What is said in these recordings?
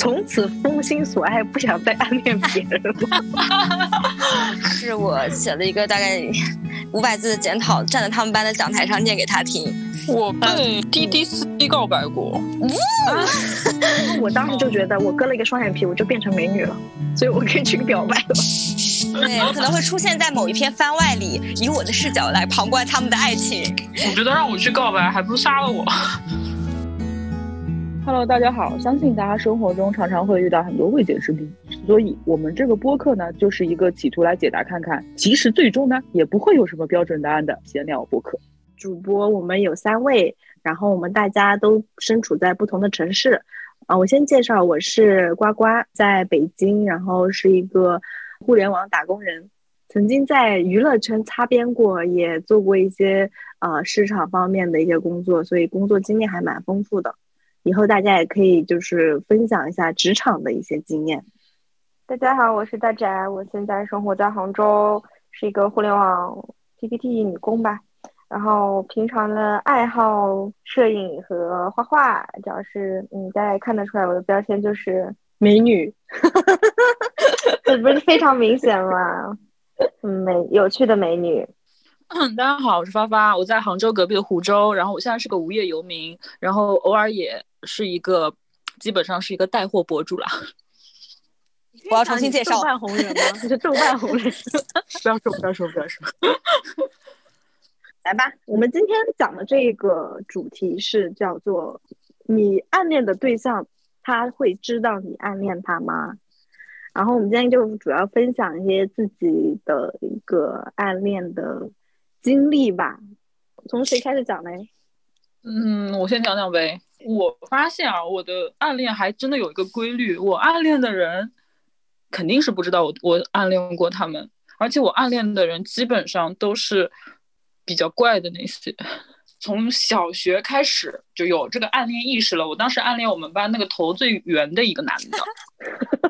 从此封心所爱，不想再暗恋别人了。是我写了一个大概五百字的检讨，站在他们班的讲台上念给他听。我被滴滴司机告白过，我当时就觉得我割了一个双眼皮，我就变成美女了，所以我可以去表白了。对，可能会出现在某一篇番外里，以我的视角来旁观他们的爱情。我觉得让我去告白，还不如杀了我。Hello，大家好！相信大家生活中常常会遇到很多未解之谜，所以我们这个播客呢，就是一个企图来解答看看，其实最终呢也不会有什么标准答案的闲聊播客。主播我们有三位，然后我们大家都身处在不同的城市。啊，我先介绍，我是呱呱，在北京，然后是一个互联网打工人，曾经在娱乐圈擦边过，也做过一些呃市场方面的一些工作，所以工作经验还蛮丰富的。以后大家也可以就是分享一下职场的一些经验。大家好，我是大宅，我现在生活在杭州，是一个互联网 PPT 女工吧。然后平常的爱好摄影和画画，主要是嗯，大家也看得出来我的标签就是美女，这不是非常明显吗？嗯，美有趣的美女。嗯，大家好，我是发发，我在杭州隔壁的湖州，然后我现在是个无业游民，然后偶尔也是一个，基本上是一个带货博主啦。我要重新介绍，豆瓣红人吗？你是豆瓣红人？不要说，不要说，不要说。来吧，我们今天讲的这个主题是叫做“你暗恋的对象，他会知道你暗恋他吗？”然后我们今天就主要分享一些自己的一个暗恋的经历吧。从谁开始讲呢？嗯，我先讲讲呗。我发现啊，我的暗恋还真的有一个规律，我暗恋的人肯定是不知道我我暗恋过他们，而且我暗恋的人基本上都是。比较怪的那些，从小学开始就有这个暗恋意识了。我当时暗恋我们班那个头最圆的一个男的，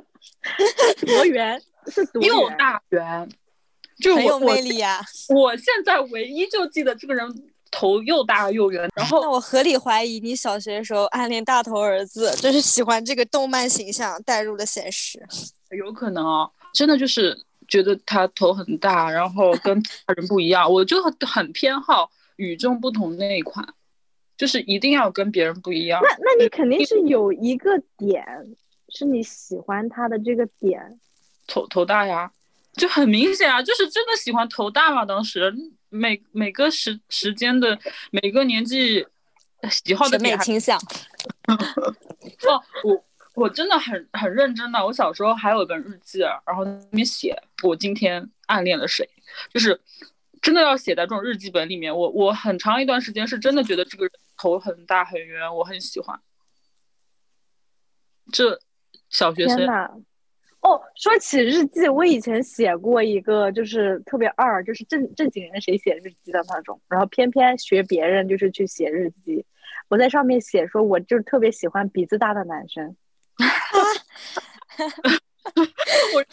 多圆是多又大圆，就很有魅力呀、啊。我现在唯一就记得这个人头又大又圆。然后那我合理怀疑你小学的时候暗恋大头儿子，就是喜欢这个动漫形象带入了现实。有可能哦，真的就是。觉得他头很大，然后跟其他人不一样，我就很偏好与众不同那一款，就是一定要跟别人不一样。那那你肯定是有一个点，是你喜欢他的这个点，头头大呀，就很明显啊，就是真的喜欢头大嘛。当时每每个时时间的每个年纪喜好的审美倾向。哦，我。我真的很很认真的，我小时候还有一本日记，然后里面写我今天暗恋了谁，就是真的要写在这种日记本里面。我我很长一段时间是真的觉得这个人头很大很圆，我很喜欢。这小学生哦，说起日记，我以前写过一个，就是特别二，就是正正经人谁写日记的那种，然后偏偏学别人就是去写日记。我在上面写说，我就特别喜欢鼻子大的男生。我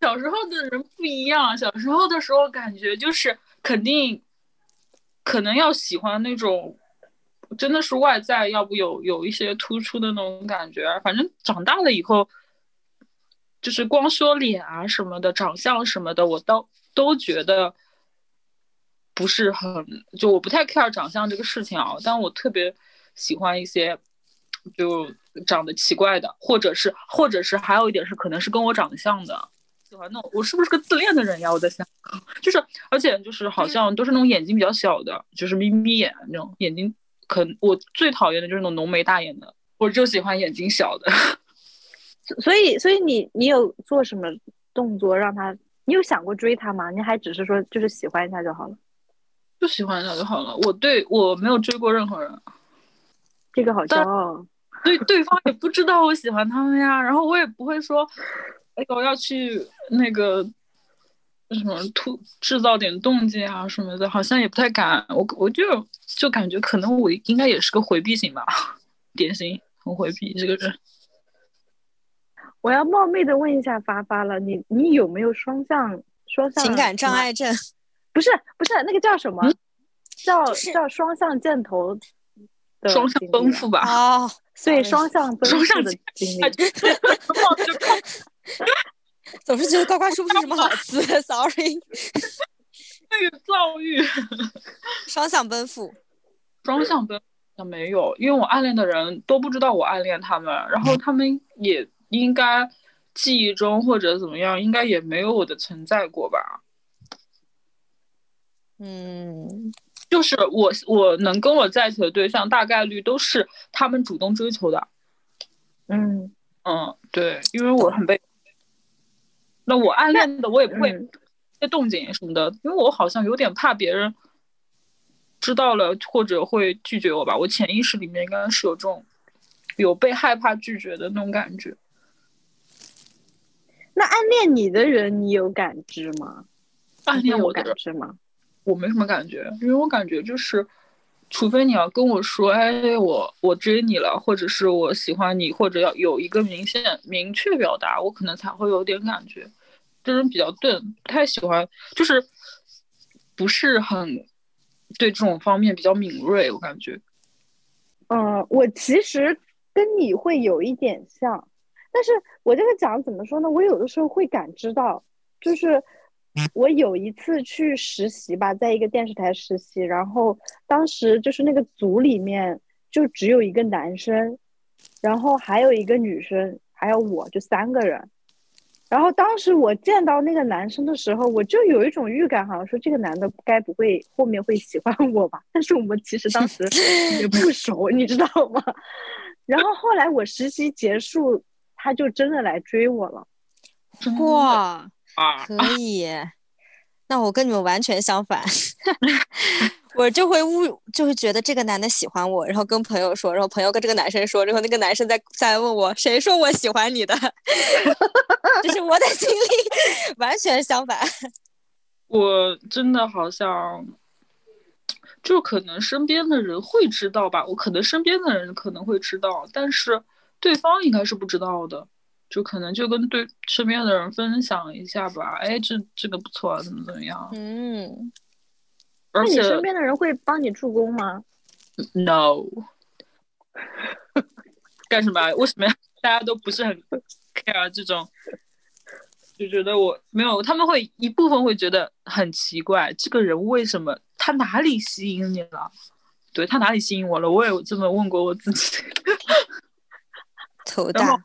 小时候的人不一样，小时候的时候感觉就是肯定，可能要喜欢那种，真的是外在，要不有有一些突出的那种感觉。反正长大了以后，就是光说脸啊什么的，长相什么的，我都都觉得不是很，就我不太 care 长相这个事情啊，但我特别喜欢一些就。长得奇怪的，或者是，或者是还有一点是，可能是跟我长得像的，喜欢那种。我是不是个自恋的人呀？我在想，就是，而且就是好像都是那种眼睛比较小的，就是眯眯眼那种眼睛。可我最讨厌的就是那种浓眉大眼的，我就喜欢眼睛小的。所以，所以你你有做什么动作让他？你有想过追他吗？你还只是说就是喜欢一下就好了？就喜欢一下就好了。我对我没有追过任何人，这个好骄傲。对，对方也不知道我喜欢他们呀，然后我也不会说，哎，我要去那个什么突制造点动静啊什么的，好像也不太敢。我我就就感觉可能我应该也是个回避型吧，典型很回避这个人。我要冒昧的问一下发发了，你你有没有双向双向情感障碍症？不是不是那个叫什么？嗯、叫、就是、叫双向箭头。双向奔赴吧。哦，对双向奔赴的总是觉得呱呱说不出什么好词，sorry。那个遭遇。双向奔赴，双向奔赴没有，因为我暗恋的人都不知道我暗恋他们，然后他们也应该记忆中或者怎么样，应该也没有我的存在过吧。嗯，就是我我能跟我在一起的对象，大概率都是他们主动追求的。嗯嗯，对，因为我很被。那我暗恋的我也不会嗯些动静什么的，因为我好像有点怕别人知道了或者会拒绝我吧。我潜意识里面应该是有这种有被害怕拒绝的那种感觉。那暗恋你的人，你有感知吗？暗恋我感知吗？我没什么感觉，因为我感觉就是，除非你要跟我说，哎，我我追你了，或者是我喜欢你，或者要有一个明显明确表达，我可能才会有点感觉。这人比较钝，不太喜欢，就是不是很对这种方面比较敏锐，我感觉。嗯，我其实跟你会有一点像，但是我这个讲怎么说呢？我有的时候会感知到，就是我有一次去实习吧，在一个电视台实习，然后当时就是那个组里面就只有一个男生，然后还有一个女生，还有我，就三个人。然后当时我见到那个男生的时候，我就有一种预感，好像说这个男的该不会后面会喜欢我吧？但是我们其实当时也不熟，你知道吗？然后后来我实习结束，他就真的来追我了。哇，啊，可以。那我跟你们完全相反，我就会误，就会觉得这个男的喜欢我，然后跟朋友说，然后朋友跟这个男生说，然后那个男生再再问我，谁说我喜欢你的？这是我的经历，完全相反。我真的好像，就可能身边的人会知道吧，我可能身边的人可能会知道，但是对方应该是不知道的，就可能就跟对身边的人分享一下吧，哎，这这个不错啊，怎么怎么样，嗯，而且那你身边的人会帮你助攻吗？no，干什么？为什么大家都不是很 care 这种？就觉得我没有，他们会一部分会觉得很奇怪，这个人为什么他哪里吸引你了？对他哪里吸引我了？我也有这么问过我自己，头大，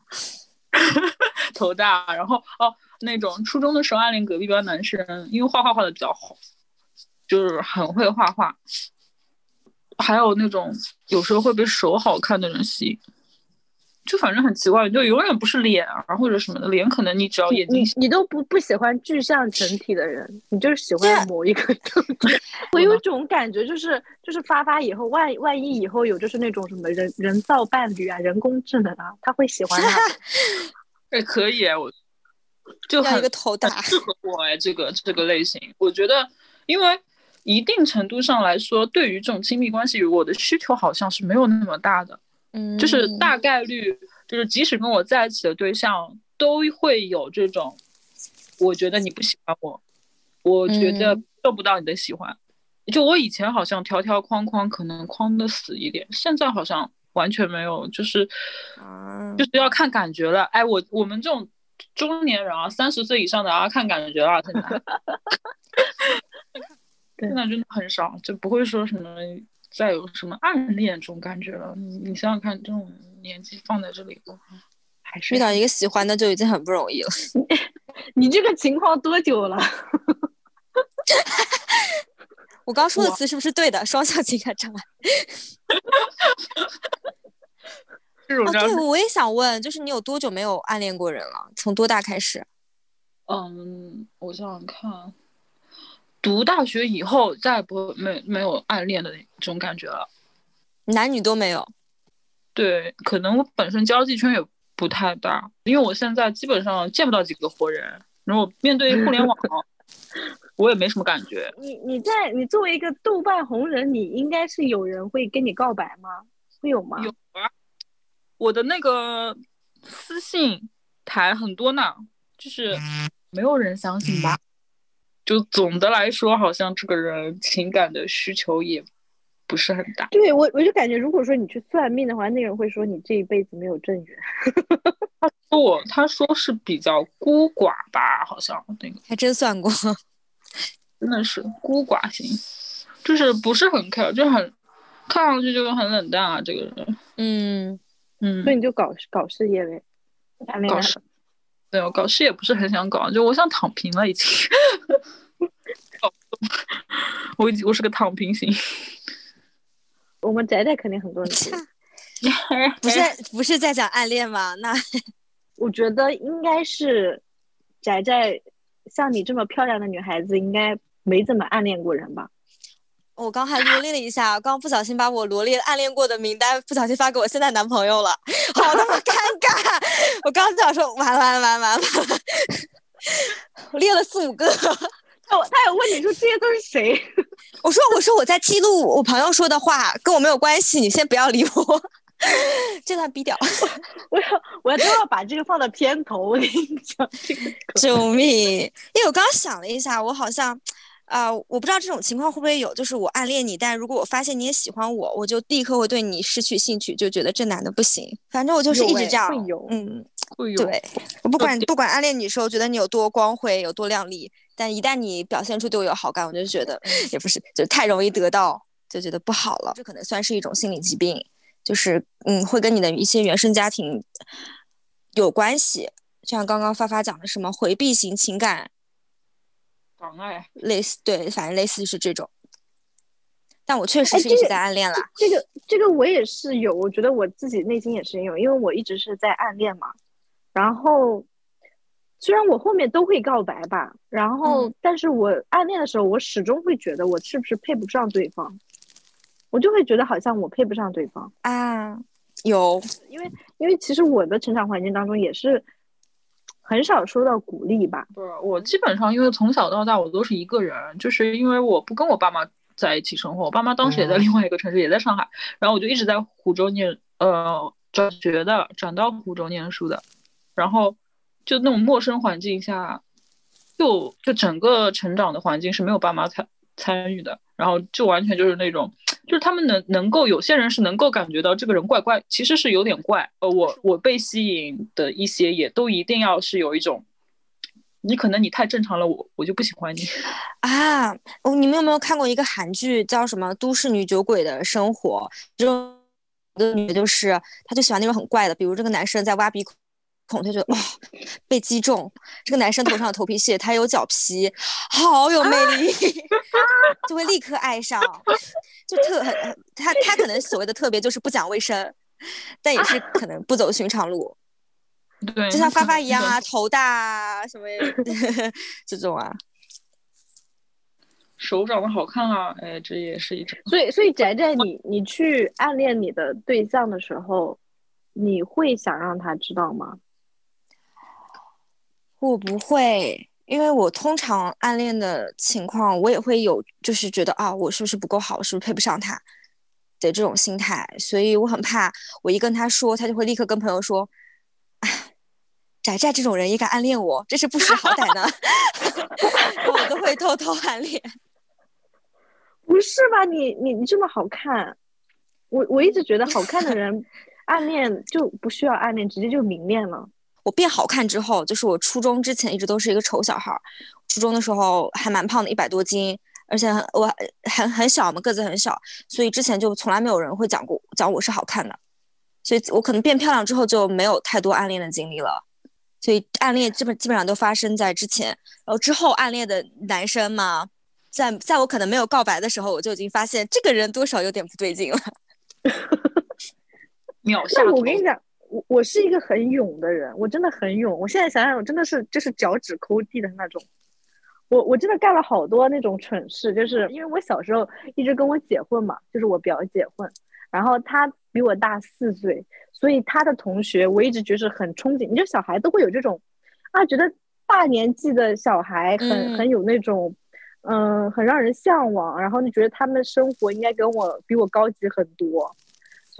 头大，然后哦，那种初中的时候暗恋隔壁班男生，因为画画画的比较好，就是很会画画，还有那种有时候会被手好看的人吸引，就反正很奇怪，就永远不是脸啊或者什么的，脸可能你只要眼睛你你都不不喜欢具象整体的人，你就是喜欢某一个整体。我有一种感觉，就是就是发发以后，万万一以后有就是那种什么人人造伴侣啊、人工智能啊，他会喜欢他。哎可以哎，我就要很一个头大很，适合我哎，这个这个类型，我觉得因为。一定程度上来说，对于这种亲密关系，我的需求好像是没有那么大的。嗯，就是大概率，就是即使跟我在一起的对象都会有这种，我觉得你不喜欢我，我觉得嗯受不到你的喜欢。就我以前好像条条框框可能框的死一点，现在好像完全没有，就是啊就是要看感觉了。哎，我我们这种中年人啊，三十岁以上的啊，看感觉了，现在。现在真的很少，就不会说什么再有什么暗恋这种感觉了。你你想想看，这种年纪放在这里，还是遇到一个喜欢的就已经很不容易了。你这个情况多久了？我刚说的词是不是对的？双向情感障碍。哦，这种我也想问，就是你有多久没有暗恋过人了？从多大开始？嗯，我想想看，读大学以后再也不没没有暗恋的那种感觉了。男女都没有。对，可能我本身交际圈也不太大，因为我现在基本上见不到几个活人，然后面对互联网，我也没什么感觉。你你在你作为一个豆瓣红人，你应该是有人会跟你告白吗？会有吗？有啊，我的那个私信台很多呢，就是没有人相信吧。就总的来说，好像这个人情感的需求也不是很大。对我，我就感觉，如果说你去算命的话，那个人会说你这一辈子没有正缘。他说我，他说是比较孤寡吧，好像那个还真算过，真的是孤寡型，就是不是很 care，就很看上去就是很冷淡啊，这个人。嗯嗯所，以你就搞搞事业呗，谈恋爱搞事，对我搞事也不是很想搞，就我想躺平了已经。搞我已经我是个躺平型，我们宅宅肯定很多人追。不是 不是在讲暗恋吗？那 我觉得应该是宅宅，像你这么漂亮的女孩子，应该没怎么暗恋过人吧？我刚还罗列了一下，刚不小心把我罗列暗恋过的名单不小心发给我现在男朋友了，好他妈尴尬！我刚想说完完完完完了，我列了四五个。他有他有问你说这些都是谁？我说我说我在记录我朋友说的话，跟我没有关系，你先不要理我。这段逼掉，我要我要都要把这个放到片头。我跟你讲，这个救命！因为我刚刚想了一下，我好像，啊、我不知道这种情况会不会有，就是我暗恋你，但如果我发现你也喜欢我，我就立刻会对你失去兴趣，就觉得这男的不行。反正我就是一直这样会有，嗯，会有对，我不管不管暗恋你的时候觉得你有多光辉，有多靓丽，但一旦你表现出对我有好感，我就觉得也不是，就太容易得到，就觉得不好了。这可能算是一种心理疾病，就是嗯，会跟你的一些原生家庭有关系。就像刚刚发发讲的，什么回避型情感，障碍。类似对，反正类似是这种。但我确实哎是一直在暗恋啦。这个这个我也是有，我觉得我自己内心也是有，因为我一直是在暗恋嘛。然后虽然我后面都会告白吧，然后、嗯但是我暗恋的时候，我始终会觉得我是不是配不上对方，我就会觉得好像我配不上对方，啊，有，因为因为其实我的成长环境当中也是很少收到鼓励吧。不是我基本上因为从小到大我都是一个人，就是因为我不跟我爸妈在一起生活，我爸妈当时也在另外一个城市，也在上海，然后我就一直在湖州念呃转学的，转到湖州念书的，然后就那种陌生环境下，就就整个成长的环境是没有爸妈参参与的，然后就完全就是那种。就是他们能能够有些人是能够感觉到这个人怪怪，其实是有点怪。呃，我我被吸引的一些也都一定要是有一种，你可能你太正常了，我我就不喜欢你。啊，哦，你们有没有看过一个韩剧叫什么《都市女酒鬼的生活》？这种的女的就是，她就喜欢那种很怪的，比如这个男生在挖鼻孔，她就觉得哇、被击中；这个男生头上有头皮屑，他有脚皮，好有魅力，就会立刻爱上，就特很很他他可能所谓的特别就是不讲卫生，但也是可能不走寻常路，对，就像发发一样啊，头大啊什么这种啊。手长得好看啊，哎，这也是一种。所以，所以宅宅 你，你去暗恋你的对象的时候，你会想让他知道吗？我不会，因为我通常暗恋的情况，我也会有，就是觉得啊，我是不是不够好，是不是配不上他的这种心态，所以我很怕，我一跟他说，他就会立刻跟朋友说，哎，宅宅这种人也敢暗恋我，真是不识好歹呢。我都会偷偷暗恋。不是吧？你你你这么好看，我我一直觉得好看的人 暗恋就不需要暗恋，直接就明恋了。我变好看之后，就是我初中之前一直都是一个丑小孩儿，初中的时候还蛮胖的，一百多斤，而且很我很很小嘛，个子很小，所以之前就从来没有人会讲过讲我是好看的，所以我可能变漂亮之后就没有太多暗恋的经历了，所以暗恋基本基本上都发生在之前，然后之后暗恋的男生嘛，在在我可能没有告白的时候，我就已经发现这个人多少有点不对劲了。秒下但头。我跟你讲，我我是一个很勇的人，我真的很勇。我现在想想，我真的是就是脚趾抠地的那种。我我真的干了好多那种蠢事，就是因为我小时候一直跟我姐混嘛，就是我表姐混，然后她比我大四岁，所以她的同学我一直觉得很憧憬。你就小孩都会有这种啊，觉得大年纪的小孩很、嗯很有那种。嗯，很让人向往，然后就觉得他们的生活应该跟我比我高级很多，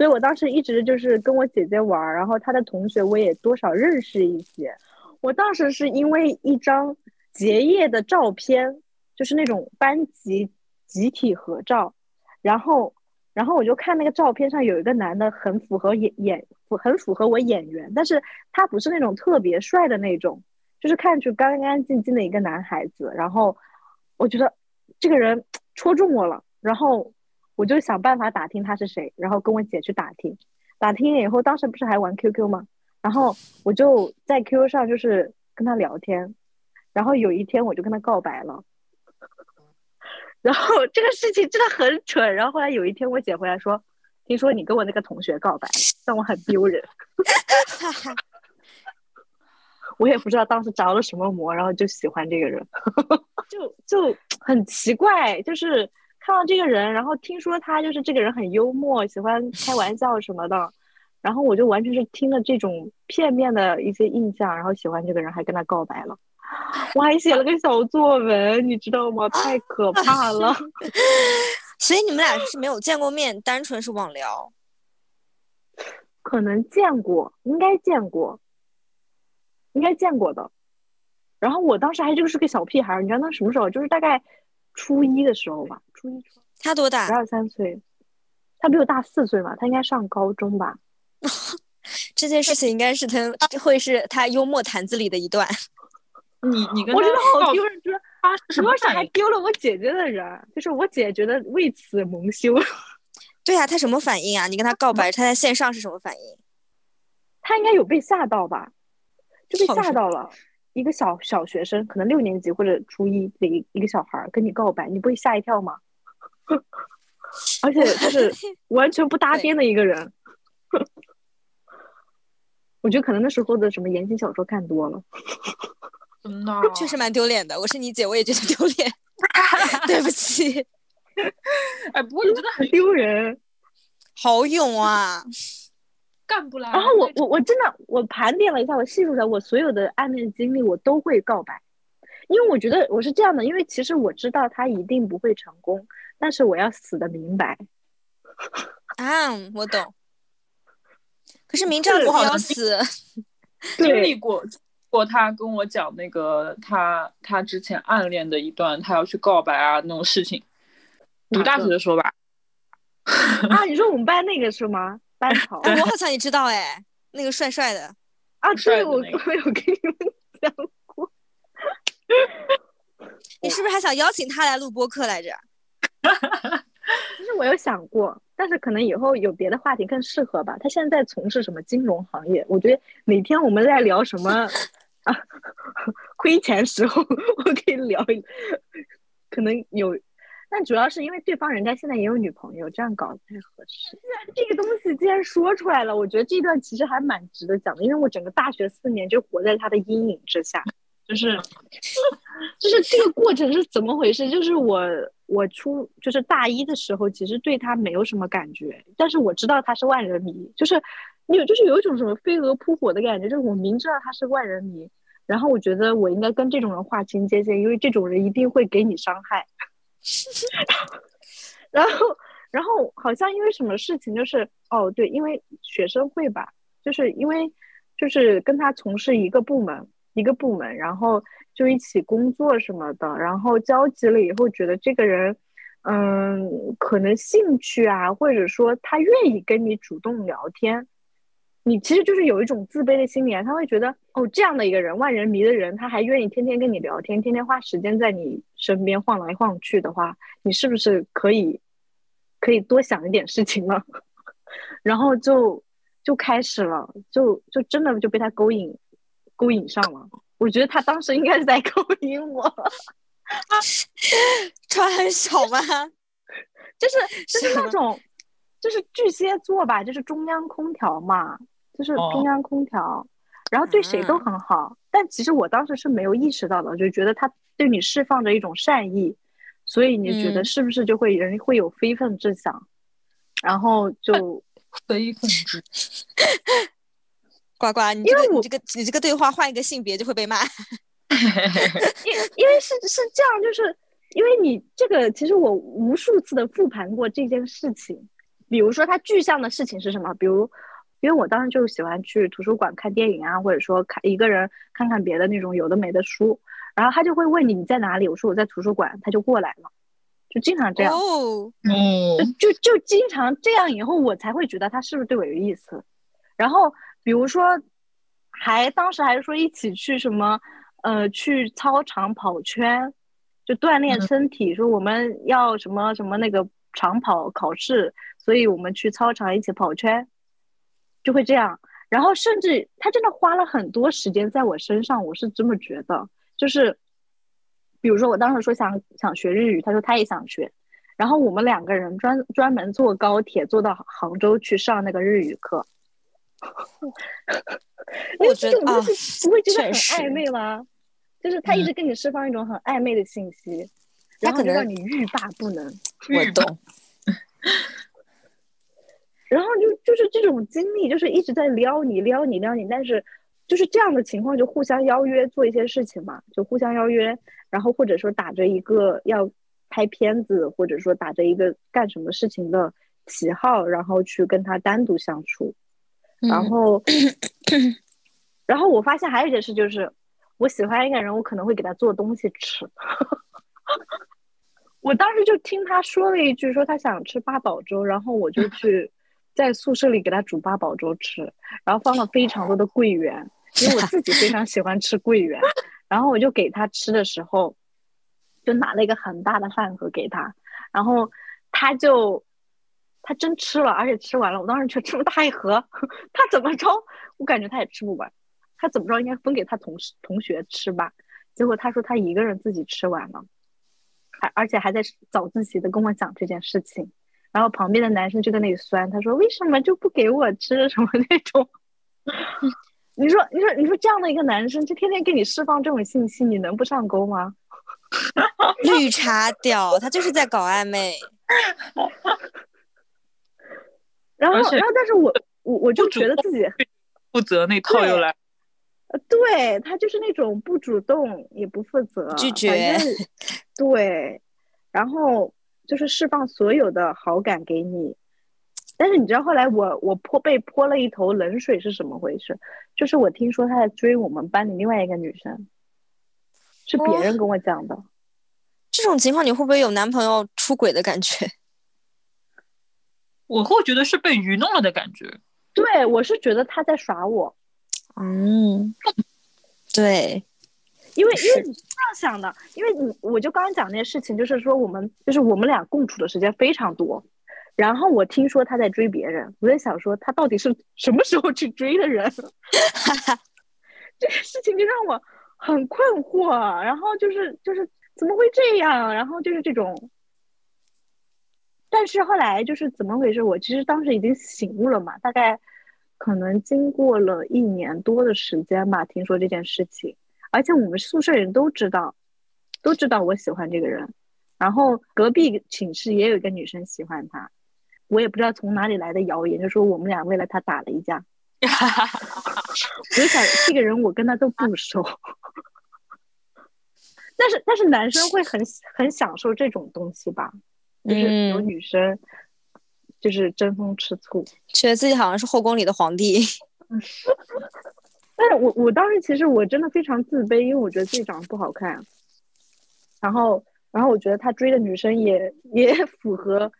所以我当时一直就是跟我姐姐玩，然后她的同学我也多少认识一些。我当时是因为一张结业的照片，就是那种班级集体合照，然后然后我就看那个照片上有一个男的很符合演演很符合我眼缘，但是他不是那种特别帅的那种，就是看上去干干净净的一个男孩子。然后我觉得这个人戳中我了，然后我就想办法打听他是谁，然后跟我姐去打听，打听了以后，当时不是还玩 QQ 吗？然后我就在 QQ 上就是跟他聊天，然后有一天我就跟他告白了。然后这个事情真的很蠢。然后后来有一天，我姐回来说：“听说你跟我那个同学告白，让我很丢人。”我也不知道当时着了什么魔，然后就喜欢这个人，就就很奇怪。就是看到这个人，然后听说他就是这个人很幽默，喜欢开玩笑什么的，然后我就完全是听了这种片面的一些印象，然后喜欢这个人，还跟他告白了。我还写了个小作文，你知道吗？太可怕了。所以你们俩是没有见过面，单纯是网聊。可能见过，应该见过，应该见过的。然后我当时还就是个小屁孩，你知道那什么时候？就是大概初一的时候吧。初一，他多大？十二三岁。他比我大四岁嘛，他应该上高中吧。这件事情应该是他会是他幽默坛子里的一段。你你跟我真的好丢人，就是他什么还丢了我姐姐的人，就是我姐觉得为此蒙羞。对呀，他什么反应啊？你跟他告白，他在线上是什么反应？他应该有被吓到吧？就被吓到了。一个小小学生，可能六年级或者初一的一一个小孩跟你告白，你不会吓一跳吗？而且就是 完全不搭边的一个人。我觉得可能那时候的什么言情小说看多了。真的，确实蛮丢脸的。我是你姐，我也觉得丢脸。对不起。哎，不过你真的很丢人，好勇啊，干不来。然后我我我真的我盘点了一下，我细数了我所有的暧昧经历，我都会告白，因为我觉得我是这样的，因为其实我知道他一定不会成功，但是我要死的明白。啊，我懂。可是明知道自己要死，经历过。过他跟我讲那个他他之前暗恋的一段，他要去告白啊那种事情，读大学的时候吧。啊，你说我们班那个是吗？班 草，我好像也知道哎，那个帅帅的。啊，对，我我有跟你们讲过。你是不是还想邀请他来录播客来着？其实我有想过，但是可能以后有别的话题更适合吧。他现在在从事什么金融行业？我觉得哪天我们在聊什么。啊，亏钱时候我可以聊，可能有，但主要是因为对方人家现在也有女朋友，这样搞不太合适。既 然这个东西既然说出来了，我觉得这段其实还蛮值得讲的，因为我整个大学四年就活在他的阴影之下，就是，就是这个过程是怎么回事？就是我我初就是大一的时候，其实对他没有什么感觉，但是我知道他是万人迷，就是。有就是有一种什么飞蛾扑火的感觉，就是我明知道他是万人迷，然后我觉得我应该跟这种人划清界限，因为这种人一定会给你伤害。然后，然后好像因为什么事情，就是哦对，因为学生会吧，就是因为就是跟他从事一个部门一个部门，然后就一起工作什么的，然后交集了以后，觉得这个人嗯，可能兴趣啊，或者说他愿意跟你主动聊天。你其实就是有一种自卑的心理啊，他会觉得哦，这样的一个人，万人迷的人，他还愿意天天跟你聊天，天天花时间在你身边晃来晃去的话，你是不是可以可以多想一点事情呢？然后就就开始了，就就真的就被他勾引勾引上了。我觉得他当时应该是在勾引我，穿很少吗？就是就是那种就是巨蟹座吧，就是中央空调嘛。就是中央空调，然后对谁都很好，但其实我当时是没有意识到的，就觉得他对你释放着一种善意，所以你觉得是不是就会人会有非分之想，然后就 非分之 呱呱，你这个你这个你这个对话换一个性别就会被骂，因因为是是这样，就是因为你这个其实我无数次的复盘过这件事情，比如说他具象的事情是什么，比如。因为我当时就喜欢去图书馆看电影啊，或者说看一个人看看别的那种有的没的书，然后他就会问你你在哪里，我说我在图书馆，他就过来了，就经常这样，哦，哦，就就经常这样，以后我才会觉得他是不是对我有意思。然后比如说，还当时还说一起去什么，呃，去操场跑圈，就锻炼嗯。身体，说我们要什么什么那个长跑考试，所以我们去操场一起跑圈，就会这样。然后甚至他真的花了很多时间在我身上，我是这么觉得，就是，比如说我当时说想想学日语，他说他也想学，然后我们两个人专专门坐高铁坐到杭州去上那个日语课。我觉得啊不会觉得很暧昧吗？就是他一直跟你释放一种很暧昧的信息，然后可能让你欲罢不能。我懂。然后就就是这种经历，就是一直在撩你、撩你、撩你，但是就是这样的情况，就互相邀约做一些事情嘛，就互相邀约，然后或者说打着一个要拍片子，或者说打着一个干什么事情的旗号，然后去跟他单独相处，然嗯后，然后我发现还有一件事就是，我喜欢一个人，我可能会给他做东西吃。我当时就听他说了一句，说他想吃八宝粥，然后我就去在宿舍里给他煮八宝粥吃，然后放了非常多的桂圆，因为我自己非常喜欢吃桂圆，然后我就给他吃的时候，就拿了一个很大的饭盒给他，然后他就他真吃了，而且吃完了，我当时觉得这么大一盒，他怎么着，我感觉他也吃不完，他怎么着应该分给他同事同学吃吧，结果他说他一个人自己吃完了。还而且还在早自习的跟我讲这件事情，然后旁边的男生就在那里酸，他说为什么就不给我吃什么那种？你说你说你说这样的一个男生，就天天给你释放这种信息，你能不上钩吗？绿茶婊，他就是在搞暧昧。然后然后但是我我我就觉得自己负责那套又来，呃对他就是那种不主动也不负责，拒绝对，然后就是释放所有的好感给你。但是你知道后来我我泼被泼了一头冷水是什么回事？就是我听说他在追我们班里另外一个女生，是别人跟我讲的。这种情况你会不会有男朋友出轨的感觉？我会觉得是被愚弄了的感觉。对我是觉得他在耍我，嗯，对，因为因为你是这样想的，因为你我就刚刚讲那些事情，就是说我们就是我们俩共处的时间非常多，然后我听说他在追别人，我在想说他到底是什么时候去追的人，这个事情就让我很困惑，然后就是就是怎么会这样，然后就是这种。但是后来就是怎么回事？我其实当时已经醒悟了嘛，大概可能经过了一年多的时间吧，听说这件事情，而且我们宿舍人都知道，都知道我喜欢这个人，然后隔壁寝室也有一个女生喜欢他，我也不知道从哪里来的谣言，就说我们俩为了他打了一架。我就想这个人我跟他都不熟，但是但是男生会很很享受这种东西吧，就是有嗯，女生就是争风吃醋。觉得自己好像是后宫里的皇帝。但是我我当时其实我真的非常自卑，因为我觉得自己长得不好看，然后然后我觉得他追的女生也也 符合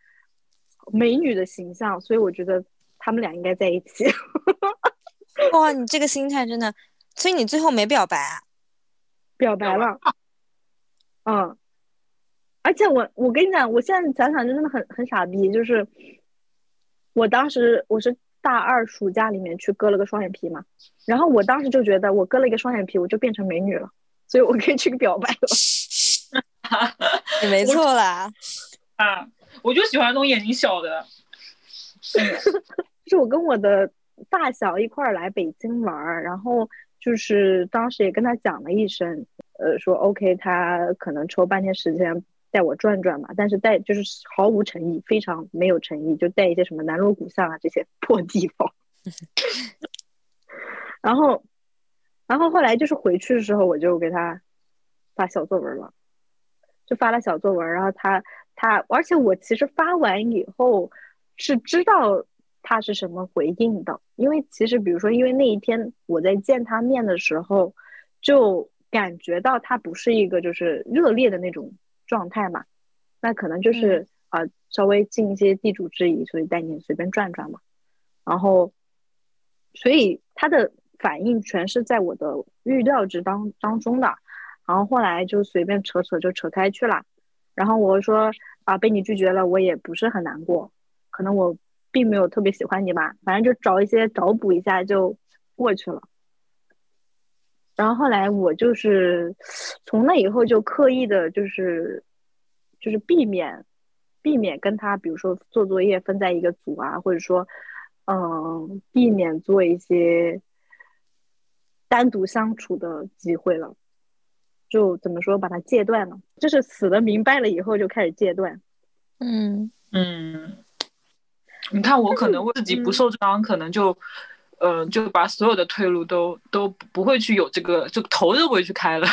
美女的形象，所以我觉得他们俩应该在一起。哇，你这个心态真的，所以你最后没表白啊？表白了，嗯，而且我我跟你讲，我现在想想真的很很傻逼，就是我当时我是大二暑假里面去割了个双眼皮嘛，然后我当时就觉得我割了一个双眼皮，我就变成美女了，所以我可以去表白了。也没错啦。啊，我就喜欢那种眼睛小的。是 我跟我的发小一块儿来北京玩儿，然后就是当时也跟他讲了一声，呃，说 OK，他可能抽半天时间带我转转嘛，但是带就是毫无诚意，非常没有诚意，就带一些什么南锣鼓巷啊这些破地方。然后，然后后来就是回去的时候，我就给他发小作文了，就发了小作文，然后他他，而且我其实发完以后是知道他是什么回应的，因为其实比如说，因为那一天我在见他面的时候，就感觉到他不是一个就是热烈的那种状态嘛，那可能就是啊、稍微尽一些地主之谊，所以带你随便转转嘛。然后，所以他的反应全是在我的预料之当当中的。然后后来就随便扯扯就扯开去了。然后我说啊，被你拒绝了，我也不是很难过，可能我并没有特别喜欢你吧，反正就找一些找补一下就过去了。然后后来我就是从那以后就刻意的，就是就是避免避免跟他，比如说做作业分在一个组啊，或者说嗯，避免做一些单独相处的机会了。就怎么说，把它戒断了，就是死的明白了以后就开始戒断。嗯嗯，你看我可能我自己不受伤，可能就，呃，就把所有的退路都都不会去有这个，就头都不会去开了。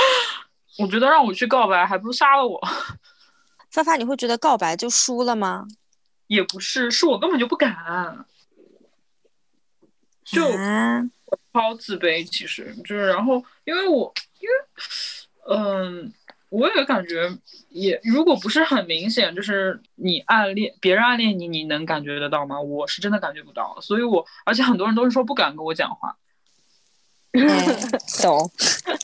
我觉得让我去告白，还不如杀了我。发发，你会觉得告白就输了吗？也不是，是我根本就不敢，就啊，超自卑。其实就是，然后因为我因为，嗯，我也感觉也，如果不是很明显，就是你暗恋别人暗恋你，你能感觉得到吗？我是真的感觉不到，所以我而且很多人都是说不敢跟我讲话。哎懂。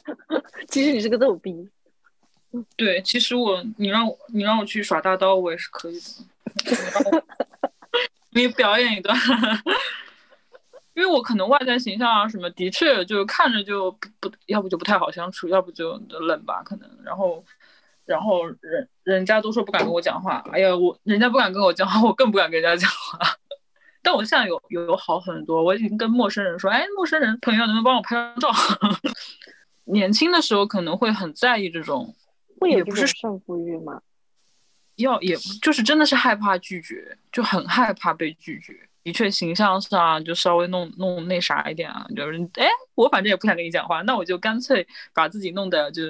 其实你是个逗逼，对，其实我你让我你让我去耍大刀，我也是可以的。你你表演一段，因为我可能外在形象啊什么，的确就看着就不不，要不就不太好相处，要不就冷吧，可能。然后，然后人人家都说不敢跟我讲话，哎呀，我人家不敢跟我讲话，我更不敢跟人家讲话。但我现在有有好很多，我已经跟陌生人说，哎，陌生人朋友能不能帮我拍张照？年轻的时候可能会很在意这种，会有这也不是种胜负欲吗？要也就是真的是害怕拒绝，就很害怕被拒绝。的确，形象上就稍微弄弄那啥一点啊，就是哎，我反正也不想跟你讲话，那我就干脆把自己弄得就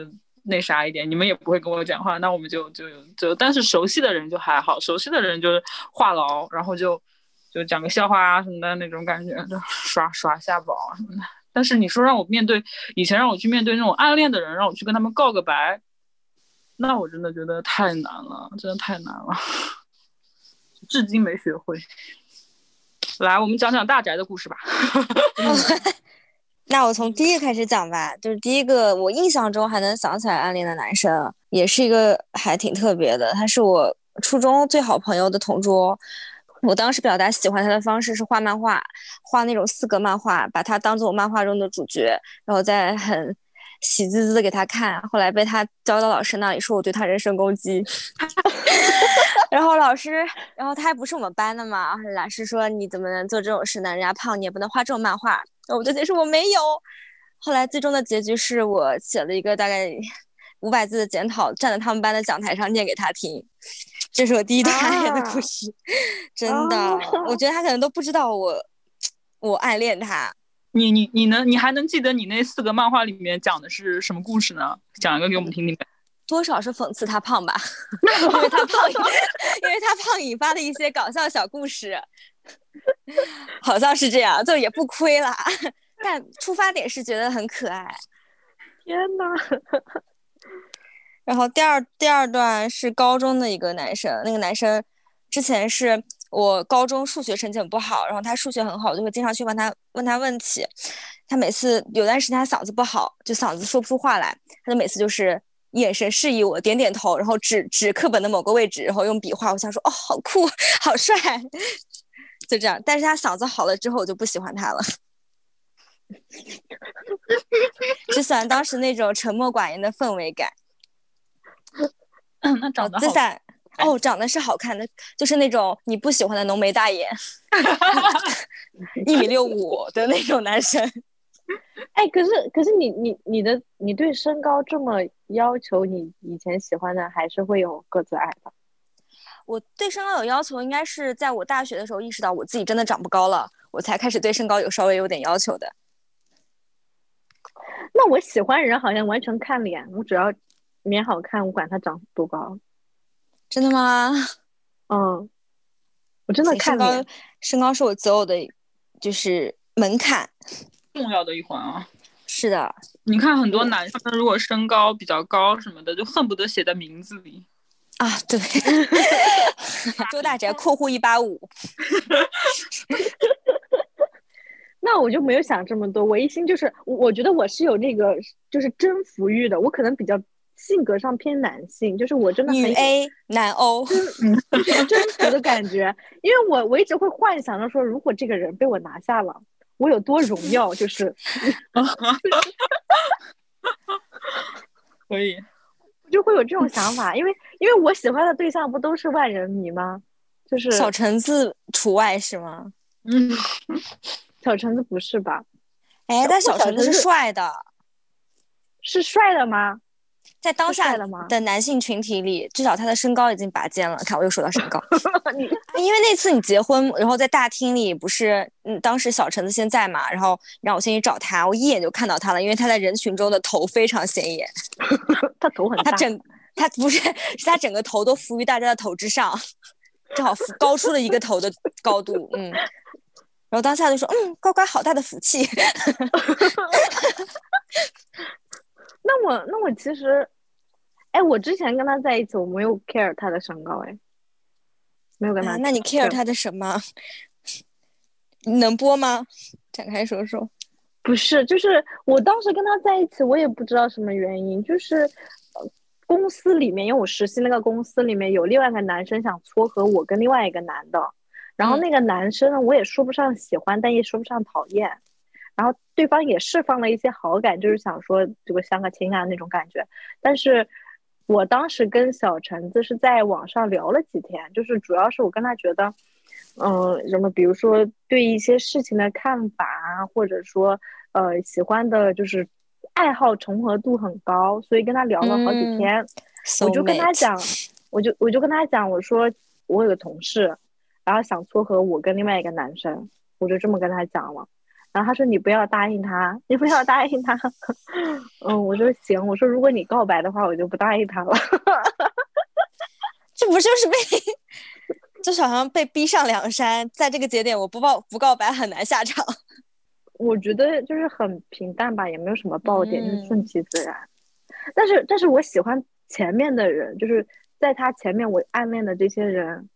那啥一点，你们也不会跟我讲话，那我们就就就，但是熟悉的人就还好，熟悉的人就是话痨，然后就就讲个笑话啊什么的那种感觉，就耍耍下宝啊什么的。但是你说让我面对以前让我去面对那种暗恋的人，让我去跟他们告个白，那我真的觉得太难了，真的太难了，至今没学会。来，我们讲讲大宅的故事吧。那我从第一个开始讲吧，就是第一个我印象中还能想起来暗恋的男生，也是一个还挺特别的，他是我初中最好朋友的同桌。我当时表达喜欢他的方式是画漫画，画那种四格漫画，把他当做我漫画中的主角，然后再很喜滋滋的给他看。后来被他交到老师那里，说我对他人身攻击。然后老师，然后他还不是我们班的嘛，老师说你怎么能做这种事呢？人家胖，你也不能画这种漫画。我就解释我没有。后来最终的结局是我写了一个大概五百字的检讨，站在他们班的讲台上念给他听。这是我第一段暗恋的故事，真的，我觉得他可能都不知道我我暗恋他。你你你能你还能记得你那四个漫画里面讲的是什么故事呢？讲一个给我们听听呗。多少是讽刺他胖吧，因为他胖，因为他胖引发的一些搞笑小故事，好像是这样，就也不亏啦。但出发点是觉得很可爱。天呐！然后第二第二段是高中的一个男生，那个男生之前是我高中数学成绩很不好，然后他数学很好，我就会经常去问他问他问题。他每次有段时间他嗓子不好，就嗓子说不出话来，他就每次就是眼神示意我，点点头，然后指指课本的某个位置，然后用笔画。我想说哦，好酷，好帅，就这样。但是他嗓子好了之后，我就不喜欢他了。只喜欢当时那种沉默寡言的氛围感。那长得接下来哦，长得是好看的，就是那种你不喜欢的浓眉大眼，一米六五的那种男生。哎，可是可是你你你的你对身高这么要求，你以前喜欢的还是会有个子矮的。我对身高有要求，应该是在我大学的时候意识到我自己真的长不高了，我才开始对身高有稍微有点要求的。那我喜欢人好像完全看脸，我只要脸好看，我管他长多高。真的吗？嗯，我真的看身高。，身高是我择偶的，就是门槛。重要的一环啊。是的，你看很多男生如果身高比较高什么的，就恨不得写在名字里。啊，对，周大宅（括弧一八五）。那我就没有想这么多，我一心就是，我觉得我是有那个就是征服欲的，我可能比较性格上偏男性，就是我真的女 A 男 O，就是 征服的感觉，因为我我一直会幻想着说，如果这个人被我拿下了，我有多荣耀，就是 可以，就会有这种想法，因为因为我喜欢的对象不都是万人迷吗？就是小橙子除外是吗？嗯，小橙子不是吧？哎，但小橙子是是帅的，是帅的吗？在当下的男性群体里，至少他的身高已经拔尖了。看，我又说到身高，因为那次你结婚，然后在大厅里不是，嗯，当时小橙子先在嘛，然后让我先去找他，我一眼就看到他了，因为他在人群中的头非常显眼，他头很大，他整他不是是他整个头都浮于大家的头之上，正好浮高出了一个头的高度，嗯。然后当下就说，嗯，乖乖好大的福气，那我那我其实，哎，我之前跟他在一起，我没有 care 他的身高，哎，没有跟他、啊那你 care 他的什么？能播吗？展开说说。不是，就是我当时跟他在一起，我也不知道什么原因，就是呃公司里面，因为我实习那个公司里面有另外一个男生想撮合我跟另外一个男的，然后嗯那个男生呢，我也说不上喜欢，但也说不上讨厌，然后对方也释放了一些好感，就是想说这个相个亲啊那种感觉，但是我当时跟小橙子是在网上聊了几天，就是主要是我跟他觉得。嗯，什么，比如说对一些事情的看法啊，或者说呃喜欢的，就是爱好重合度很高，所以跟他聊了好几嗯天。我就跟他讲，我就我就跟他讲，我说我有个同事，然后想撮合我跟另外一个男生，我就这么跟他讲了。然后他说你不要答应他，你不要答应他。嗯，我说行，我说如果你告白的话，我就不答应他了。这不就是被，就是好像被逼上梁山，在这个节点我不报不告白很难下场。我觉得就是很平淡吧，也没有什么爆点，就顺其自然。但是，但是我喜欢前面的人，就是在他前面我暗恋的这些人，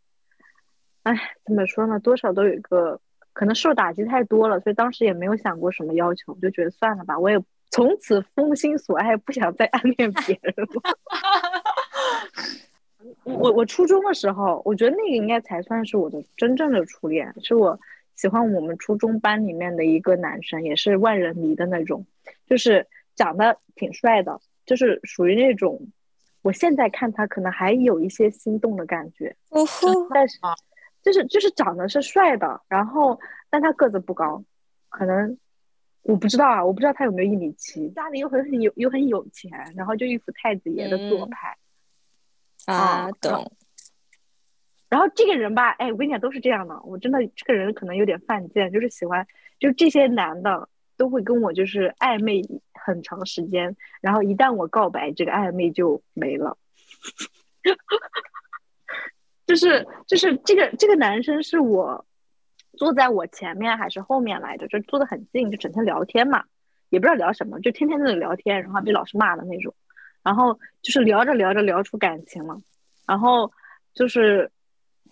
哎，怎么说呢？多少都有一个可能受打击太多了，所以当时也没有想过什么要求，就觉得算了吧，我也从此封心所爱，不想再暗恋别人了。我我初中的时候，我觉得那个应该才算是我的真正的初恋，是我喜欢我们初中班里面的一个男生，也是万人迷的那种，就是长得挺帅的，就是属于那种，我现在看他可能还有一些心动的感觉，但是啊就是就是长得是帅的，然后但他个子不高，可能我不知道啊，我不知道他有没有一米七，家里又很很有又很有钱，然后就一副太子爷的做嗯派。啊啊，懂。然后这个人吧，哎，我跟你讲，都是这样的。我真的这个人可能有点犯贱，就是喜欢，就这些男的都会跟我就是暧昧很长时间，然后一旦我告白，这个暧昧就没了。就是就是这个这个男生是我坐在我前面还是后面来着？就坐得很近，就整天聊天嘛，也不知道聊什么，就天天在那里聊天，然后被老师骂的那种。然后就是聊着聊着聊出感情了，然后就是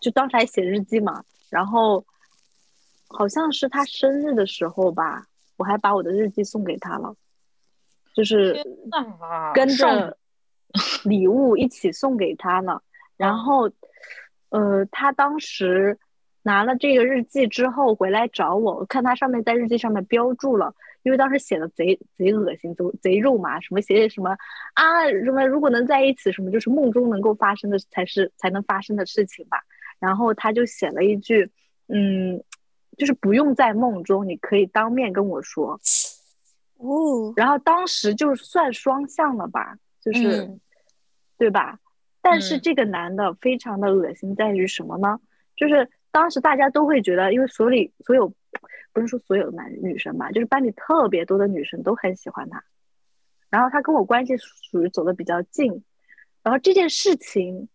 就当时还写日记嘛，然后好像是他生日的时候吧，我还把我的日记送给他了，就是啊跟着礼物一起送给他了。然后，呃，他当时拿了这个日记之后回来找我，我看他上面在日记上面标注了，因为当时写的贼贼恶心，贼贼肉麻，什么写什么啊，什么如果能在一起，什么就是梦中能够发生的才是才能发生的事情吧。然后他就写了一句，嗯，就是不用在梦中，你可以当面跟我说。哦，然后当时就算双向了吧，就是、嗯对吧？但是嗯这个男的非常的恶心，在于什么呢？就是当时大家都会觉得，因为所里所有不是说所有男女生吧，就是班里特别多的女生都很喜欢他，然后他跟我关系属于走的比较近，然后这件事情，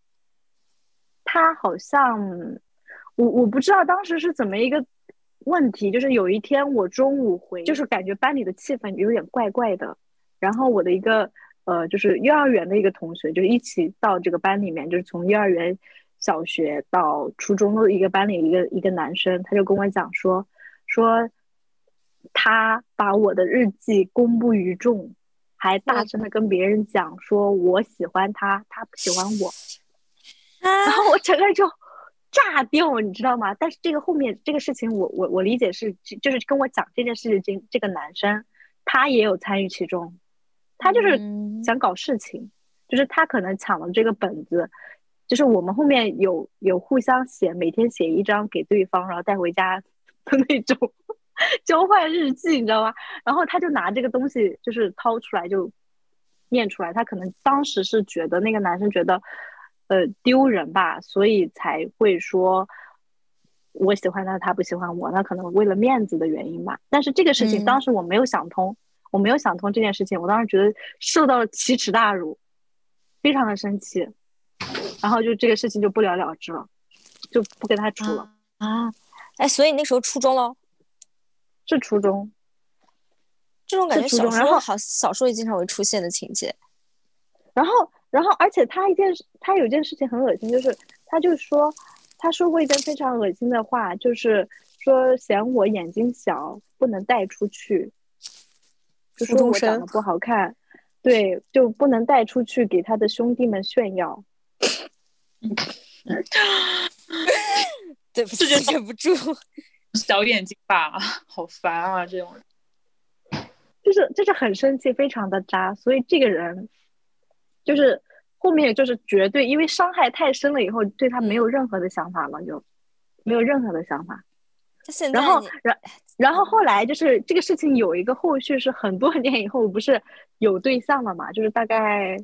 他好像我我不知道当时是怎么一个问题，就是有一天我中午回，就是感觉班里的气氛有点怪怪的，然后我的一个呃，就是幼儿园的一个同学，就是一起到这个班里面，就是从幼儿园、小学到初中的一个班里一个一个男生，他就跟我讲说说他把我的日记公布于众，还大声的跟别人讲说我喜欢他，他不喜欢我，然后我整个人就炸掉，你知道吗？但是这个后面这个事情，我我我理解是就是跟我讲这件事情这个男生他也有参与其中。他就是想搞事情，就是他可能抢了这个本子，就是我们后面有有互相写，每天写一张给对方，然后带回家的那种 交换日记，你知道吗？然后他就拿这个东西就是掏出来就念出来，他可能当时是觉得那个男生觉得呃丢人吧，所以才会说我喜欢他，他不喜欢我，那可能为了面子的原因吧。但是这个事情当时我没有想通。我没有想通这件事情，我当时觉得受到了奇耻大辱，非常的生气，然后就这个事情就不了了之了，就不跟他处了啊！哎，所以那时候初中喽？是初中，这种感觉小时候好小时候也经常会出现的情节。然后，然后，而且他一件事，他有件事情很恶心，就是他就说他说过一件非常恶心的话，就是说嫌我眼睛小，不能带出去。就说我长得不好看，对，就不能带出去给他的兄弟们炫耀。对不起，忍不住，小眼睛吧，好烦啊！这种人，就是就是很生气，非常的渣。所以这个人，就是后面就是绝对，因为伤害太深了，以后对他没有任何的想法了，就没有任何的想法。然后，然然后后来就是这个事情有一个后续，是很多 年以后不是有对象了嘛？就是大概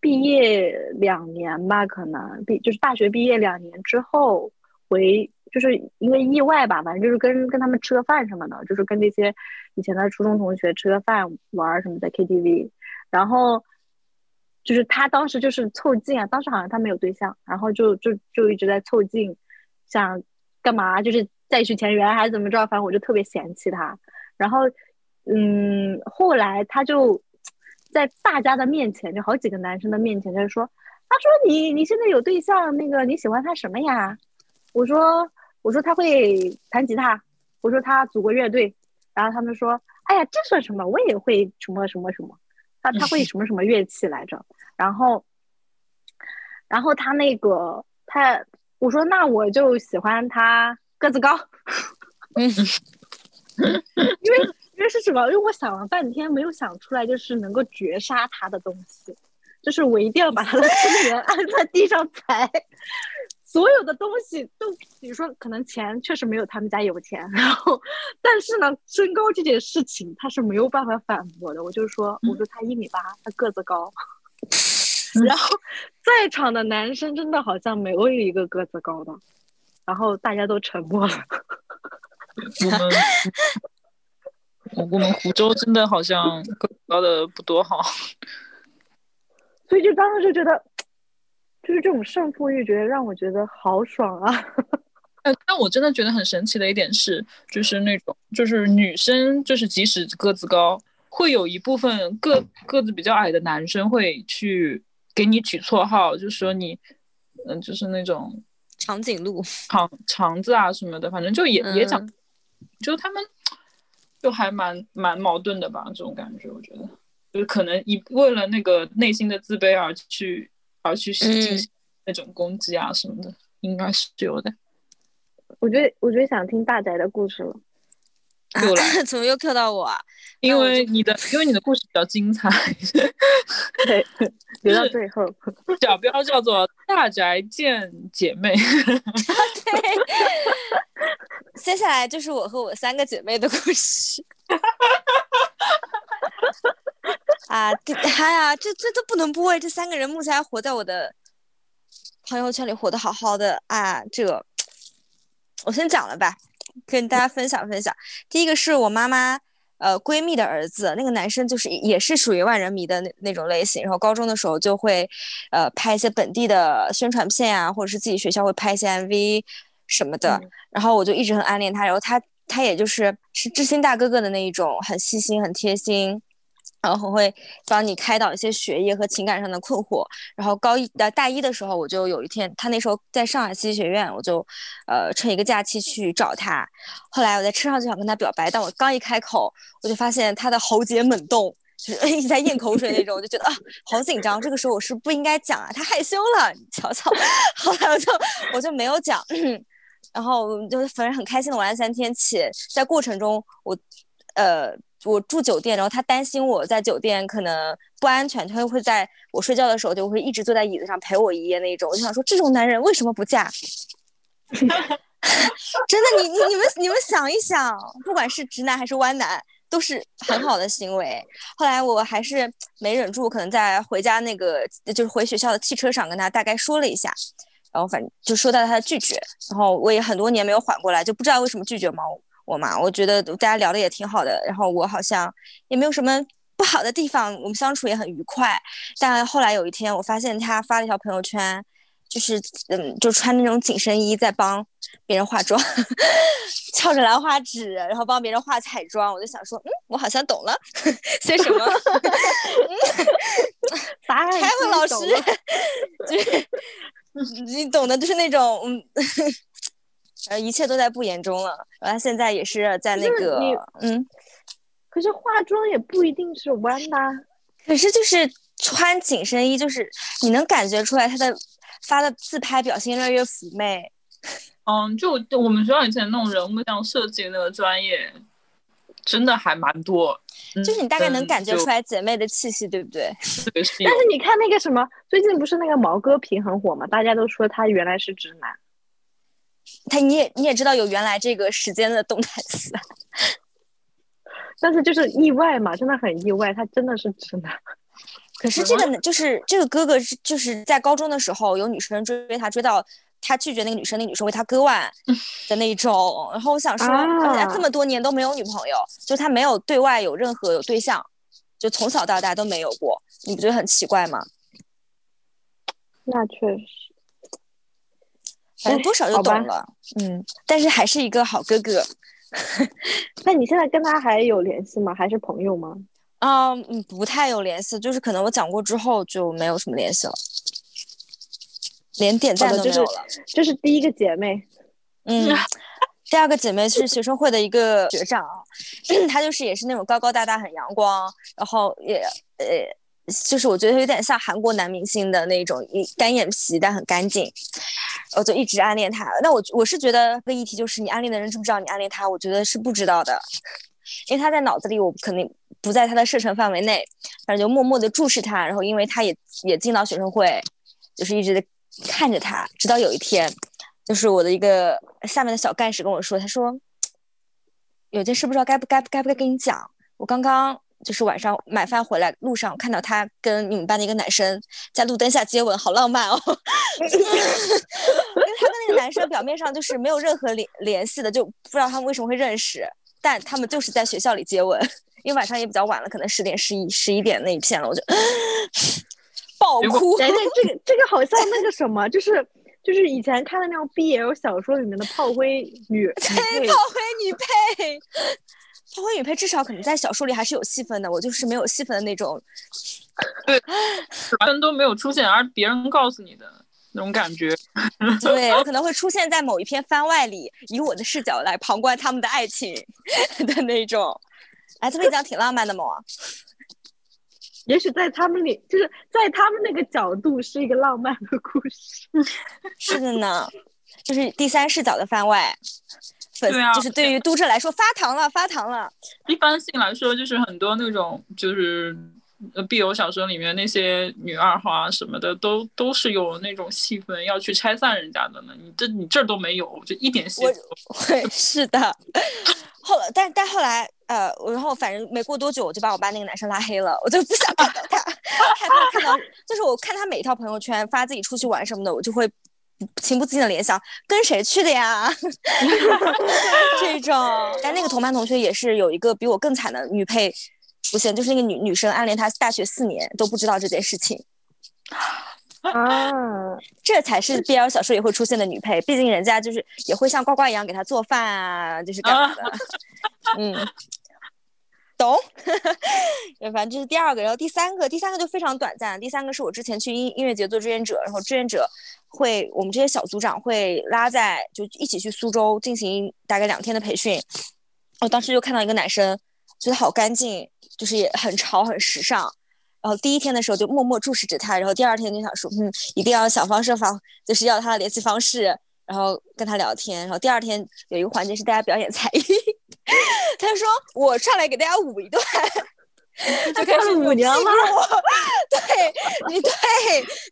毕业两年吧，可能毕就是大学毕业两年之后回，就是因为意外吧，反正就是跟跟他们吃个饭什么的，就是跟那些以前的初中同学吃个饭玩什么的 KTV，然后就是他当时就是凑近啊，当时好像他没有对象，然后就就就一直在凑近，想干嘛就是。再续前缘还是怎么着？反正我就特别嫌弃他。然后，嗯，后来他就在大家的面前，就好几个男生的面前，他就说：“他说你你现在有对象，那个你喜欢他什么呀？”我说：“我说他会弹吉他。”我说他组过乐队。然后他们说：“哎呀，这算什么？我也会什么什么什么。他他会什么什么乐器来着？”然后，然后他那个他我说：“那我就喜欢他。”个子高，嗯，因为因为是什么？因为我想了半天，没有想出来，就是能够绝杀他的东西，就是我一定要把他的尊严 按在地上踩。所有的东西都，比如说，可能钱确实没有他们家有钱，然后，但是呢，身高这件事情他是没有办法反驳的。我就说，我说他一米八，他个子高，然后在场的男生真的好像没有一个个子高的。然后大家都沉默了。我们我们湖州真的好像高的不多哈，所以就当时就觉得，就是这种胜负欲，觉得让我觉得好爽啊。但我真的觉得很神奇的一点是，就是那种就是女生，就是即使个子高，会有一部分个个子比较矮的男生会去给你取绰号，就说你，嗯，就是那种。长颈鹿、肠肠子啊什么的，反正就也也讲，就他们就还蛮蛮矛盾的吧，这种感觉，我觉得就是可能一为了那个内心的自卑而去而去进行那种攻击啊什么的，应该是有的。我觉得，我觉得想听大宅的故事了。又来，怎么又 Q 到我？啊因为你的，因为你的故事比较精彩。对，留到最后。小标叫做“大宅见姐妹”。对。接下来就是我和我三个姐妹的故事。啊，哎呀，这这都不能播哎！这三个人目前还活在我的朋友圈里，活得好好的啊！这，我先讲了吧。跟大家分享分享，第一个是我妈妈呃闺蜜的儿子，那个男生就是也是属于万人迷的那那种类型，然后高中的时候就会呃拍一些本地的宣传片啊，或者是自己学校会拍一些 MV 什么的，然后我就一直很暗恋他，然后他他也就是是知心大哥哥的那一种，很细心很贴心，然后会帮你开导一些学业和情感上的困惑。然后高一呃大一的时候，我就有一天，他那时候在上海戏剧学院，我就呃趁一个假期去找他。后来我在车上就想跟他表白，但我刚一开口，我就发现他的喉结猛动，就是 一直在咽口水那种，我就觉得啊好紧张。这个时候我是不应该讲啊，他害羞了，你瞧瞧。后来我就我就没有讲，然后就反正很开心的玩了三天，且在过程中我呃。我住酒店，然后他担心我在酒店可能不安全，他就会在我睡觉的时候就会一直坐在椅子上陪我一夜那种。我就想说，这种男人为什么不嫁？真的，你你你们你们想一想，不管是直男还是弯男，都是很好的行为。后来我还是没忍住，可能在回家那个就是回学校的汽车上跟他大概说了一下，然后反正就说到他的拒绝，然后我也很多年没有缓过来，就不知道为什么拒绝嘛。我嘛，我觉得大家聊的也挺好的，然后我好像也没有什么不好的地方，我们相处也很愉快。但后来有一天，我发现他发了一条朋友圈，就是嗯，就穿那种紧身衣在帮别人化妆，翘着兰花指，然后帮别人化彩妆。我就想说，嗯，我好像懂了 些什么。答案凯文老师，就是你懂的，就是那种嗯。呃，一切都在不言中了。然后现在也是在那个，嗯，可是化妆也不一定是弯的。可是就是穿紧身衣，就是你能感觉出来他的发的自拍表现越来越妩媚。嗯，就我们学校以前那种人物像设计那个专业，真的还蛮多。就是你大概能感觉出来姐妹的气息，对不对？但是你看那个什么，最近不是那个毛戈平很火吗？大家都说他原来是直男。他你也你也知道有原来这个时间的动态词，但是就是意外嘛，真的很意外，他真的是直男。可是这个就是这个哥哥是就是在高中的时候有女生追他，追到他拒绝那个女生，那女生为他割腕 的那一种。然后我想说，而且这么多年都没有女朋友，就他没有对外有任何有对象，就从小到大都没有过，你不觉得很奇怪吗？那确实。反正多少就懂了，嗯，但是还是一个好哥哥。那你现在跟他还有联系吗？还是朋友吗？啊，嗯，不太有联系，就是可能我讲过之后就没有什么联系了，连点赞都没有了。这是第一个姐妹，嗯，第二个姐妹是学生会的一个学长，她就是也是那种高高大大、很阳光，然后也呃。就是我觉得有点像韩国男明星的那种单眼皮，但很干净，我就一直暗恋他。那我我是觉得个议题就是你暗恋的人知不知道你暗恋他？我觉得是不知道的，因为他在脑子里，我肯定不在他的射程范围内。反正就默默的注视他，然后因为他也也进到学生会，就是一直在看着他。直到有一天，就是我的一个下面的小干事跟我说，他说有件事不知道该不该不该不该跟你讲，我刚刚。就是晚上买饭回来路上看到他跟你们班的一个男生在路灯下接吻，好浪漫哦！因为他跟那个男生表面上就是没有任何联联系的，就不知道他们为什么会认识，但他们就是在学校里接吻。因为晚上也比较晚了，可能十点、十一、十一点那一片了，我就 爆哭。哎，这个这个好像那个什么，就是就是以前看的那种 BL 小说里面的炮灰女配，炮灰女配。炮灰女配至少可能在小说里还是有戏份的，我就是没有戏份的那种。对，完全都没有出现，而别人告诉你的那种感觉。对我可能会出现在某一篇番外里，以我的视角来旁观他们的爱情 的那种。哎，这么一讲挺浪漫的嘛。也许在他们里，就是在他们那个角度是一个浪漫的故事。是的呢，就是第三视角的番外。对啊，就是对于读者来说发糖了，发糖了。一般性来说，就是很多那种就是呃，B 友小说里面那些女二号啊什么的，都都是有那种戏份要去拆散人家的呢。你这你这儿都没有，就一点戏份。会 是的。后但但后来呃，然后反正没过多久，我就把我班那个男生拉黑了，我就不想看到他，害怕看到，就是我看他每一条朋友圈发自己出去玩什么的，我就会。情不自禁的联想，跟谁去的呀？这种，但那个同班同学也是有一个比我更惨的女配出现，就是那个女女生暗恋他大学四年都不知道这件事情啊，这才是 BL 小说也会出现的女配，毕竟人家就是也会像呱呱一样给他做饭啊，就是干嘛的？嗯，懂，反正这是第二个，然后第三个，第三个就非常短暂。第三个是我之前去音音乐节做志愿者，然后志愿者会，我们这些小组长会拉在就一起去苏州进行大概两天的培训。我当时就看到一个男生，觉得好干净，就是也很潮很时尚。然后第一天的时候就默默注视着他，然后第二天就想说，嗯，一定要想方设法，就是要他的联系方式，然后跟他聊天。然后第二天有一个环节是大家表演才艺。他说：“我上来给大家舞一段，就开始舞娘了？对，你对，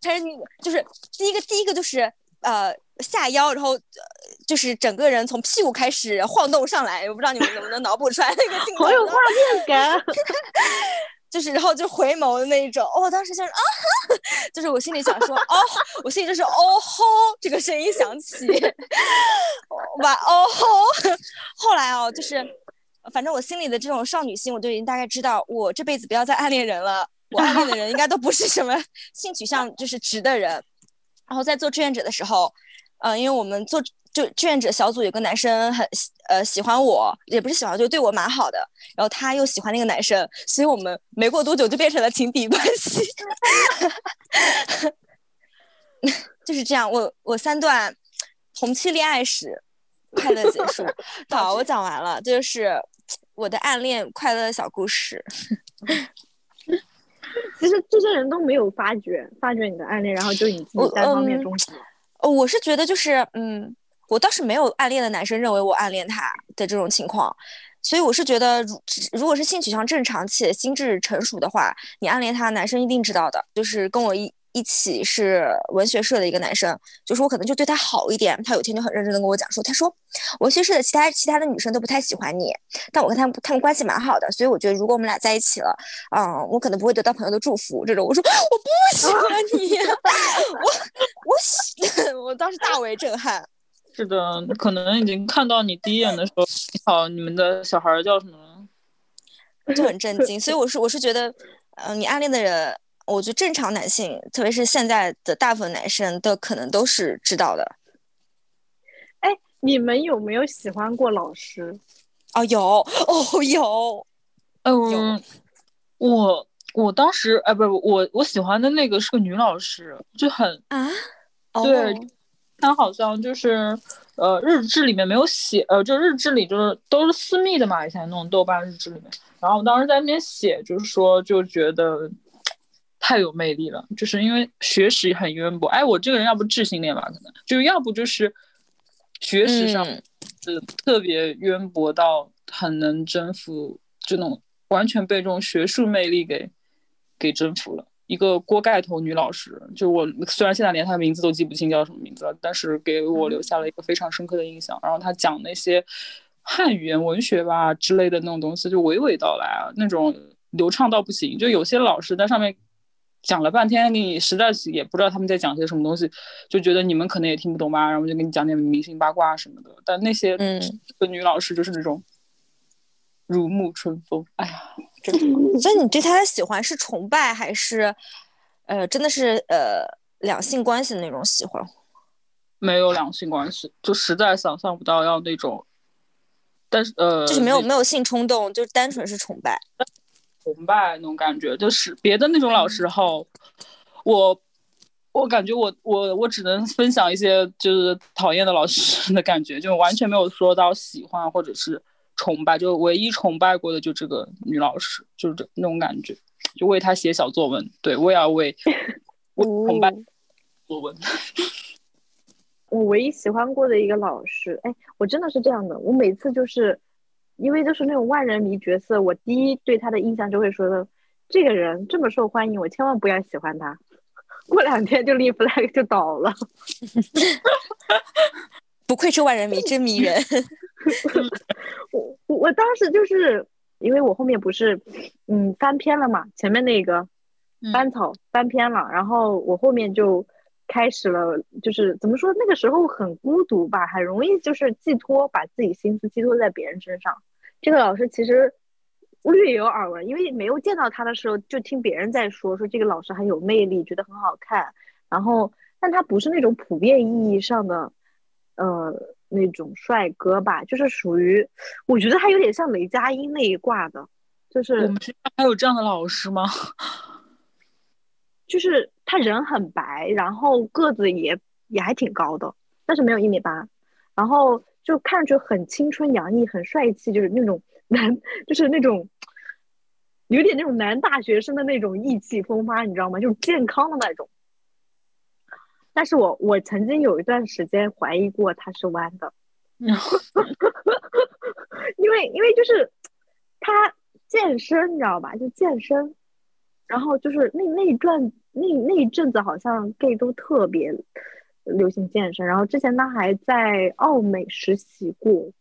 他是你就是第一个，第一个就是呃下腰，然后就是整个人从屁股开始晃动上来。我不知道你们能不能脑补出来那个镜头，好有画面感。就是然后就回眸的那一种。我当时就是啊，就是我心里想说哦，我心里就是哦吼，这个声音响起，哇哦吼。后来哦，就是。反正我心里的这种少女心，我就已经大概知道，我这辈子不要再暗恋人了。我暗恋的人应该都不是什么性取向就是直的人。然后在做志愿者的时候，嗯，因为我们做就志愿者小组有个男生很呃喜欢我，也不是喜欢，就对我蛮好的。然后他又喜欢那个男生，所以我们没过多久就变成了情敌关系。就是这样，我我三段同期恋爱史快乐结束。好，我讲完了，就是。我的暗恋快乐的小故事，其实这些人都没有发觉，发觉你的暗恋，然后就你自己单方面终止。哦，我是觉得就是，嗯，我倒是没有暗恋的男生认为我暗恋他的这种情况，所以我是觉得，如如果是性取向正常且心智成熟的话，你暗恋他，男生一定知道的，就是跟我一。一起是文学社的一个男生，就是我可能就对他好一点，他有一天就很认真的跟我讲说，他说文学社的其他其他的女生都不太喜欢你，但我跟他们他们关系蛮好的，所以我觉得如果我们俩在一起了，嗯，我可能不会得到朋友的祝福这种。我说我不喜欢你，我我喜，我当时大为震撼。是的，可能已经看到你第一眼的时候，你好，你们的小孩叫什么？就很震惊，所以我是我是觉得，嗯，你暗恋的人。我觉得正常男性，特别是现在的大部分男生，都可能都是知道的。哎，你们有没有喜欢过老师？哦，有哦，有。嗯，我我当时哎，不不，我我喜欢的那个是个女老师，就很啊，对，她好像就是呃，日志里面没有写，呃，就日志里就是都是私密的嘛，以前那种豆瓣日志里面。然后我当时在那边写，就是说就觉得。太有魅力了，就是因为学识很渊博。哎，我这个人要不智性恋吧，可能就要不就是学识上是特别渊博到很能征服，这种完全被这种学术魅力给给征服了。一个锅盖头女老师，就我虽然现在连她的名字都记不清叫什么名字了，但是给我留下了一个非常深刻的印象。然后她讲那些汉语言文学吧之类的那种东西，就娓娓道来啊，那种流畅到不行。就有些老师在上面。讲了半天，你实在是也不知道他们在讲些什么东西，就觉得你们可能也听不懂吧，然后就给你讲点明星八卦什么的。但那些嗯，女老师就是那种如沐春风，哎呀，真的。所以你对他的喜欢是崇拜还是呃，真的是呃两性关系的那种喜欢？没有两性关系，就实在想象不到要那种，但是呃，就是没有没有性冲动，就单纯是崇拜。崇拜那种感觉，就是别的那种老师后，我我感觉我我我只能分享一些就是讨厌的老师的感觉，就完全没有说到喜欢或者是崇拜，就唯一崇拜过的就这个女老师，就是这那种感觉，就为她写小作文，对我也要为 我崇拜作文。我唯一喜欢过的一个老师，哎，我真的是这样的，我每次就是。因为就是那种万人迷角色，我第一对他的印象就会说的，这个人这么受欢迎，我千万不要喜欢他。过两天就立 flag 就倒了。不愧是万人迷，真迷人。我我我当时就是因为我后面不是嗯翻篇了嘛，前面那个班草翻篇了，然后我后面就开始了，就是怎么说那个时候很孤独吧，很容易就是寄托把自己心思寄托在别人身上。这个老师其实略有耳闻，因为没有见到他的时候，就听别人在说，说这个老师很有魅力，觉得很好看。然后，但他不是那种普遍意义上的，呃，那种帅哥吧，就是属于，我觉得他有点像雷佳音那一挂的，就是我们学校还有这样的老师吗？就是他人很白，然后个子也也还挺高的，但是没有一米八，然后就看着很青春洋溢，很帅气，就是那种 男，就是那种有点那种男大学生的那种意气风发，你知道吗？就是健康的那种。但是我我曾经有一段时间怀疑过他是弯的，因为因为就是他健身，你知道吧？就健身，然后就是那那一段那那一阵子，好像 gay 都特别流行健身。然后之前他还在奥美实习过，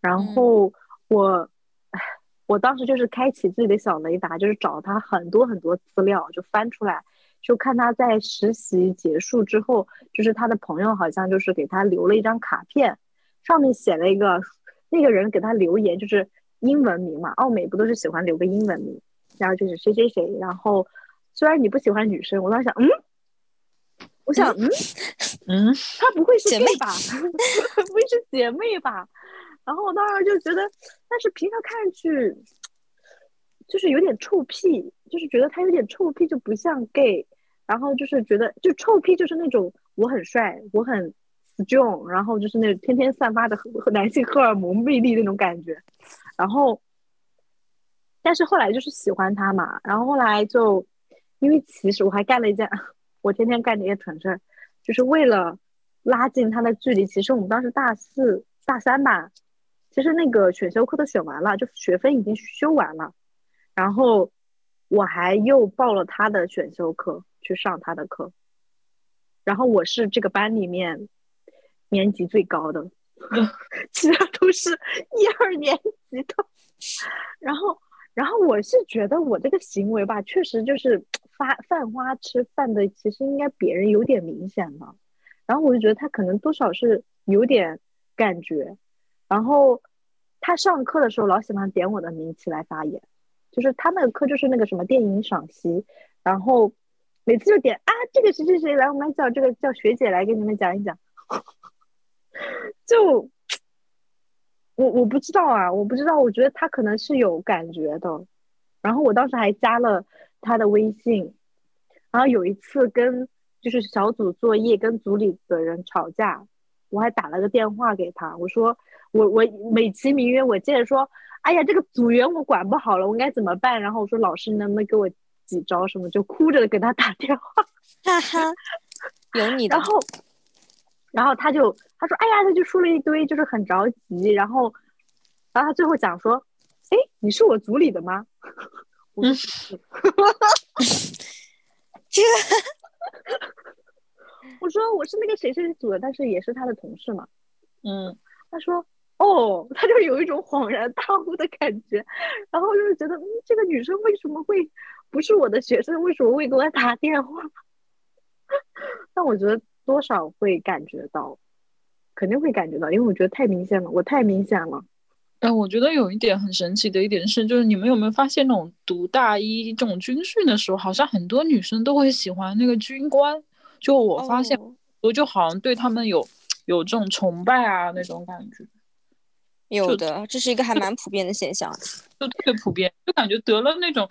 然后我，唉，我当时就是开启自己的小雷达，就是找他很多很多资料，就翻出来，就看他在实习结束之后，就是他的朋友好像就是给他留了一张卡片，上面写了一个那个人给他留言，就是英文名嘛，奥美不都是喜欢留个英文名，然后就是谁谁谁，然后虽然你不喜欢女生，我当时想，嗯，我想，嗯 嗯，他不会是姐 gay 妹吧？不会是姐妹吧？然后我当时就觉得，但是平常看上去就是有点臭屁，就是觉得他有点臭屁，就不像 gay。然后就是觉得，就臭屁就是那种我很帅，我很 strong，然后就是那天天散发的男性荷尔蒙魅力那种感觉。然后，但是后来就是喜欢他嘛，然后后来就，因为其实我还干了一件我天天干的一件蠢事儿，就是为了拉近他的距离。其实我们当时大四、大三吧，其实那个选修课都选完了，就学分已经修完了，然后我还又报了他的选修课去上他的课，然后我是这个班里面年级最高的，其他都是一二年级的，然后。然后我是觉得我这个行为吧，确实就是发犯花痴犯的，其实应该别人有点明显的。然后我就觉得他可能多少是有点感觉。然后他上课的时候老喜欢点我的名起来发言，就是他那个课就是那个什么电影赏析，然后每次就点啊这个谁谁谁来，我们叫这个叫学姐来给你们讲一讲，就。我我不知道啊，我不知道，我觉得他可能是有感觉的，然后我当时还加了他的微信，然后有一次跟就是小组作业跟组里的人吵架，我还打了个电话给他，我说我我美其名曰我接着说，哎呀这个组员我管不好了，我该怎么办？然后我说老师能不能给我几招什么，就哭着给他打电话，哈哈，有你的，然后。然后他就他说：“哎呀，他就说了一堆，就是很着急。然后，然后他最后讲说：‘哎，你是我组里的吗？’ 我说：‘是。’这，我说我是那个谁谁组的，但是也是他的同事嘛。嗯，他说：‘哦，他就有一种恍然大悟的感觉。’然后就是觉得，嗯，这个女生为什么会不是我的学生？为什么会给我打电话？但我觉得。”多少会感觉到，肯定会感觉到，因为我觉得太明显了，我太明显了。哎，我觉得有一点很神奇的一点是，就是你们有没有发现，那种读大一这种军训的时候，好像很多女生都会喜欢那个军官。就我发现，我就好像对他们有有这种崇拜啊那种感觉。有的，这是一个还蛮普遍的现象，就特别普遍，就感觉得了那种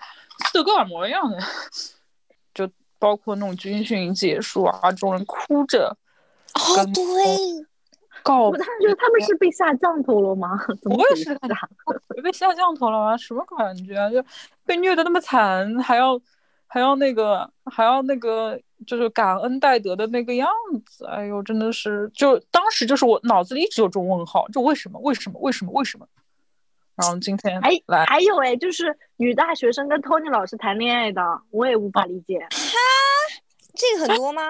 斯德哥尔摩一样的。就包括那种军训结束啊，这种人哭着，哦对，告，我当时觉得他们是被下降头了吗？我也是的，被下降头了吗？什么感觉啊？就被虐的那么惨，还要还要那个还要那个，就是感恩戴德的那个样子。哎呦，真的是，就当时就是我脑子里一直有这种问号，就为什么？为什么？为什么？为什么？然后今天还来还有哎，就是女大学生跟 Tony 老师谈恋爱的，我也无法理解。哈，这个很多吗？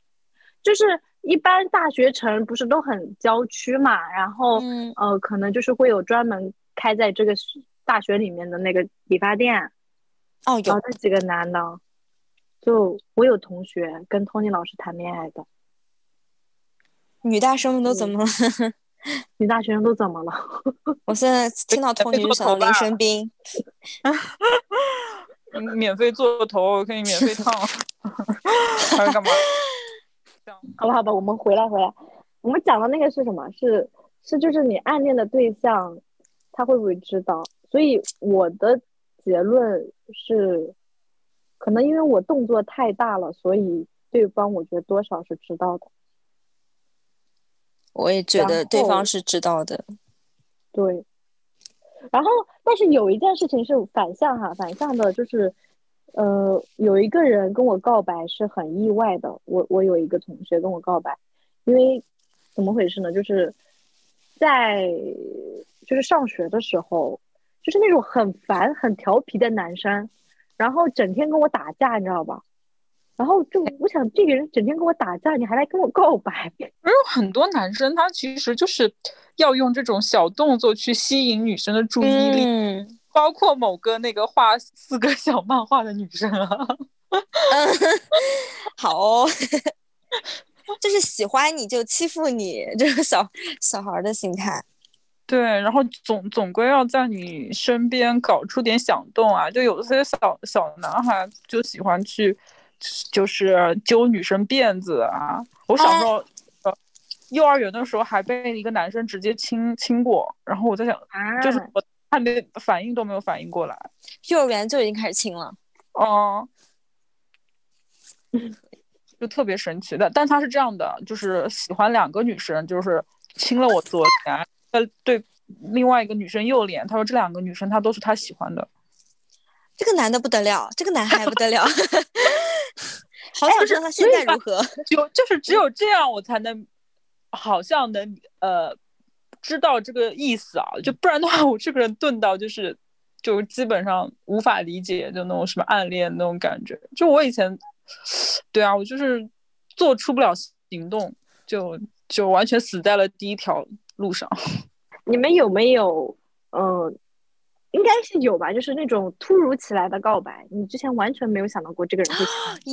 就是一般大学城不是都很郊区嘛，然后呃，可能就是会有专门开在这个大学里面的那个理发店。哦，有那几个男的，就我有同学跟 Tony 老师谈恋爱的。女大生们都怎么了？女大学生都怎么了？我现在听到托尼就想到林生斌。免费做头 可以免费烫，还是干嘛？好吧，好吧，我们回来回来。我们讲的那个是什么？是是就是你暗恋的对象，他会不会知道？所以我的结论是，可能因为我动作太大了，所以对方我觉得多少是知道的。我也觉得对方是知道的。对，然后但是有一件事情是反向哈，反向的就是，呃，有一个人跟我告白是很意外的。我我有一个同学跟我告白，因为怎么回事呢？就是在就是上学的时候，就是那种很烦、很调皮的男生，然后整天跟我打架，你知道吧？然后就我想，这个人整天跟我打架，你还来跟我告白，有很多男生他其实就是要用这种小动作去吸引女生的注意力，嗯，包括某个那个画四个小漫画的女生啊。好哦，就是喜欢你就欺负你，这个小小孩儿的心态。对，然后总总归要在你身边搞出点响动啊！就有些小小男孩就喜欢去，就是揪女生辫子啊。我小时候，呃，幼儿园的时候还被一个男生直接亲亲过，然后我在想，就是啊我还没反应都没有反应过来。幼儿园就已经开始亲了，哦、就特别神奇的，但他是这样的，就是喜欢两个女生，就是亲了我左脸，呃，对另外一个女生右脸，他说这两个女生他都是他喜欢的。这个男的不得了，这个男孩不得了。好哎想知道他现在如何。就就是只有这样，我才能好像能呃知道这个意思啊，就不然的话，我这个人钝到就是就基本上无法理解，就那种什么暗恋那种感觉。就我以前，对啊，我就是做出不了行动，就就完全死在了第一条路上。你们有没有，呃，应该是有吧？就是那种突如其来的告白，你之前完全没有想到过这个人会。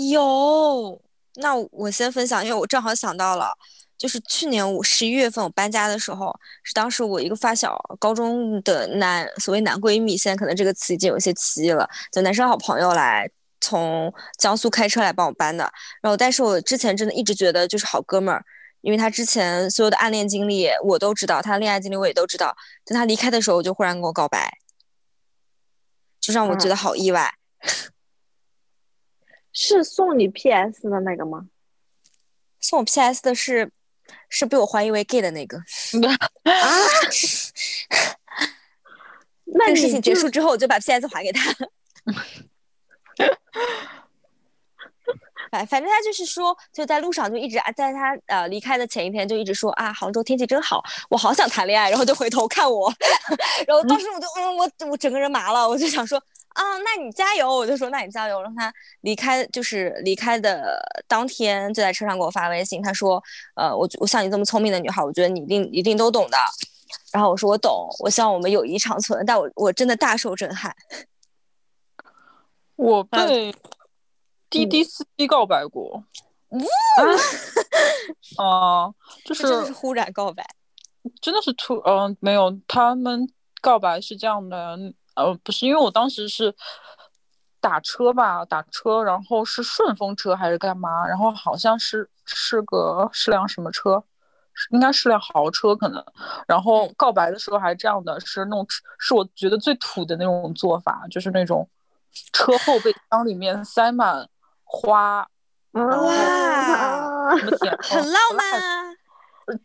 有，那我先分享，因为我正好想到了，就是去年我十一月份我搬家的时候，是当时我一个发小，高中的男所谓男闺蜜，现在可能这个词已经有些歧义了，就男生好朋友来从江苏开车来帮我搬的。然后，但是我之前真的一直觉得就是好哥们儿，因为他之前所有的暗恋经历我都知道，他的恋爱经历我也都知道。等他离开的时候，我就忽然跟我告白，就让我觉得好意外。是送你 PS 的那个吗？送我 PS 的是是被我怀疑为 gay 的那个。啊，那个事情结束之后，我就把 PS 还给他。反反正他就是说，就在路上就一直啊在他呃离开的前一天就一直说啊，杭州天气真好，我好想谈恋爱，然后就回头看我，然后当时我就嗯我我整个人麻了，我就想说啊，那你加油，我就说那你加油，让他离开就是离开的当天就在车上给我发微信，他说呃我我像你这么聪明的女孩，我觉得你一定一定都懂的，然后我说我懂，我希望我们友谊长存，但我我真的大受震撼。我被滴滴司机告白过。啊、就是这真的是忽然告白，真的是突，嗯、没有，他们告白是这样的，呃，不是，因为我当时是打车吧，打车，然后是顺风车还是干嘛，然后好像是是个是辆什么车，应该是辆豪车可能，然后告白的时候还这样的，是那种是我觉得最土的那种做法，就是那种车后备箱里面塞满花，哇哇什么甜，很浪漫啊！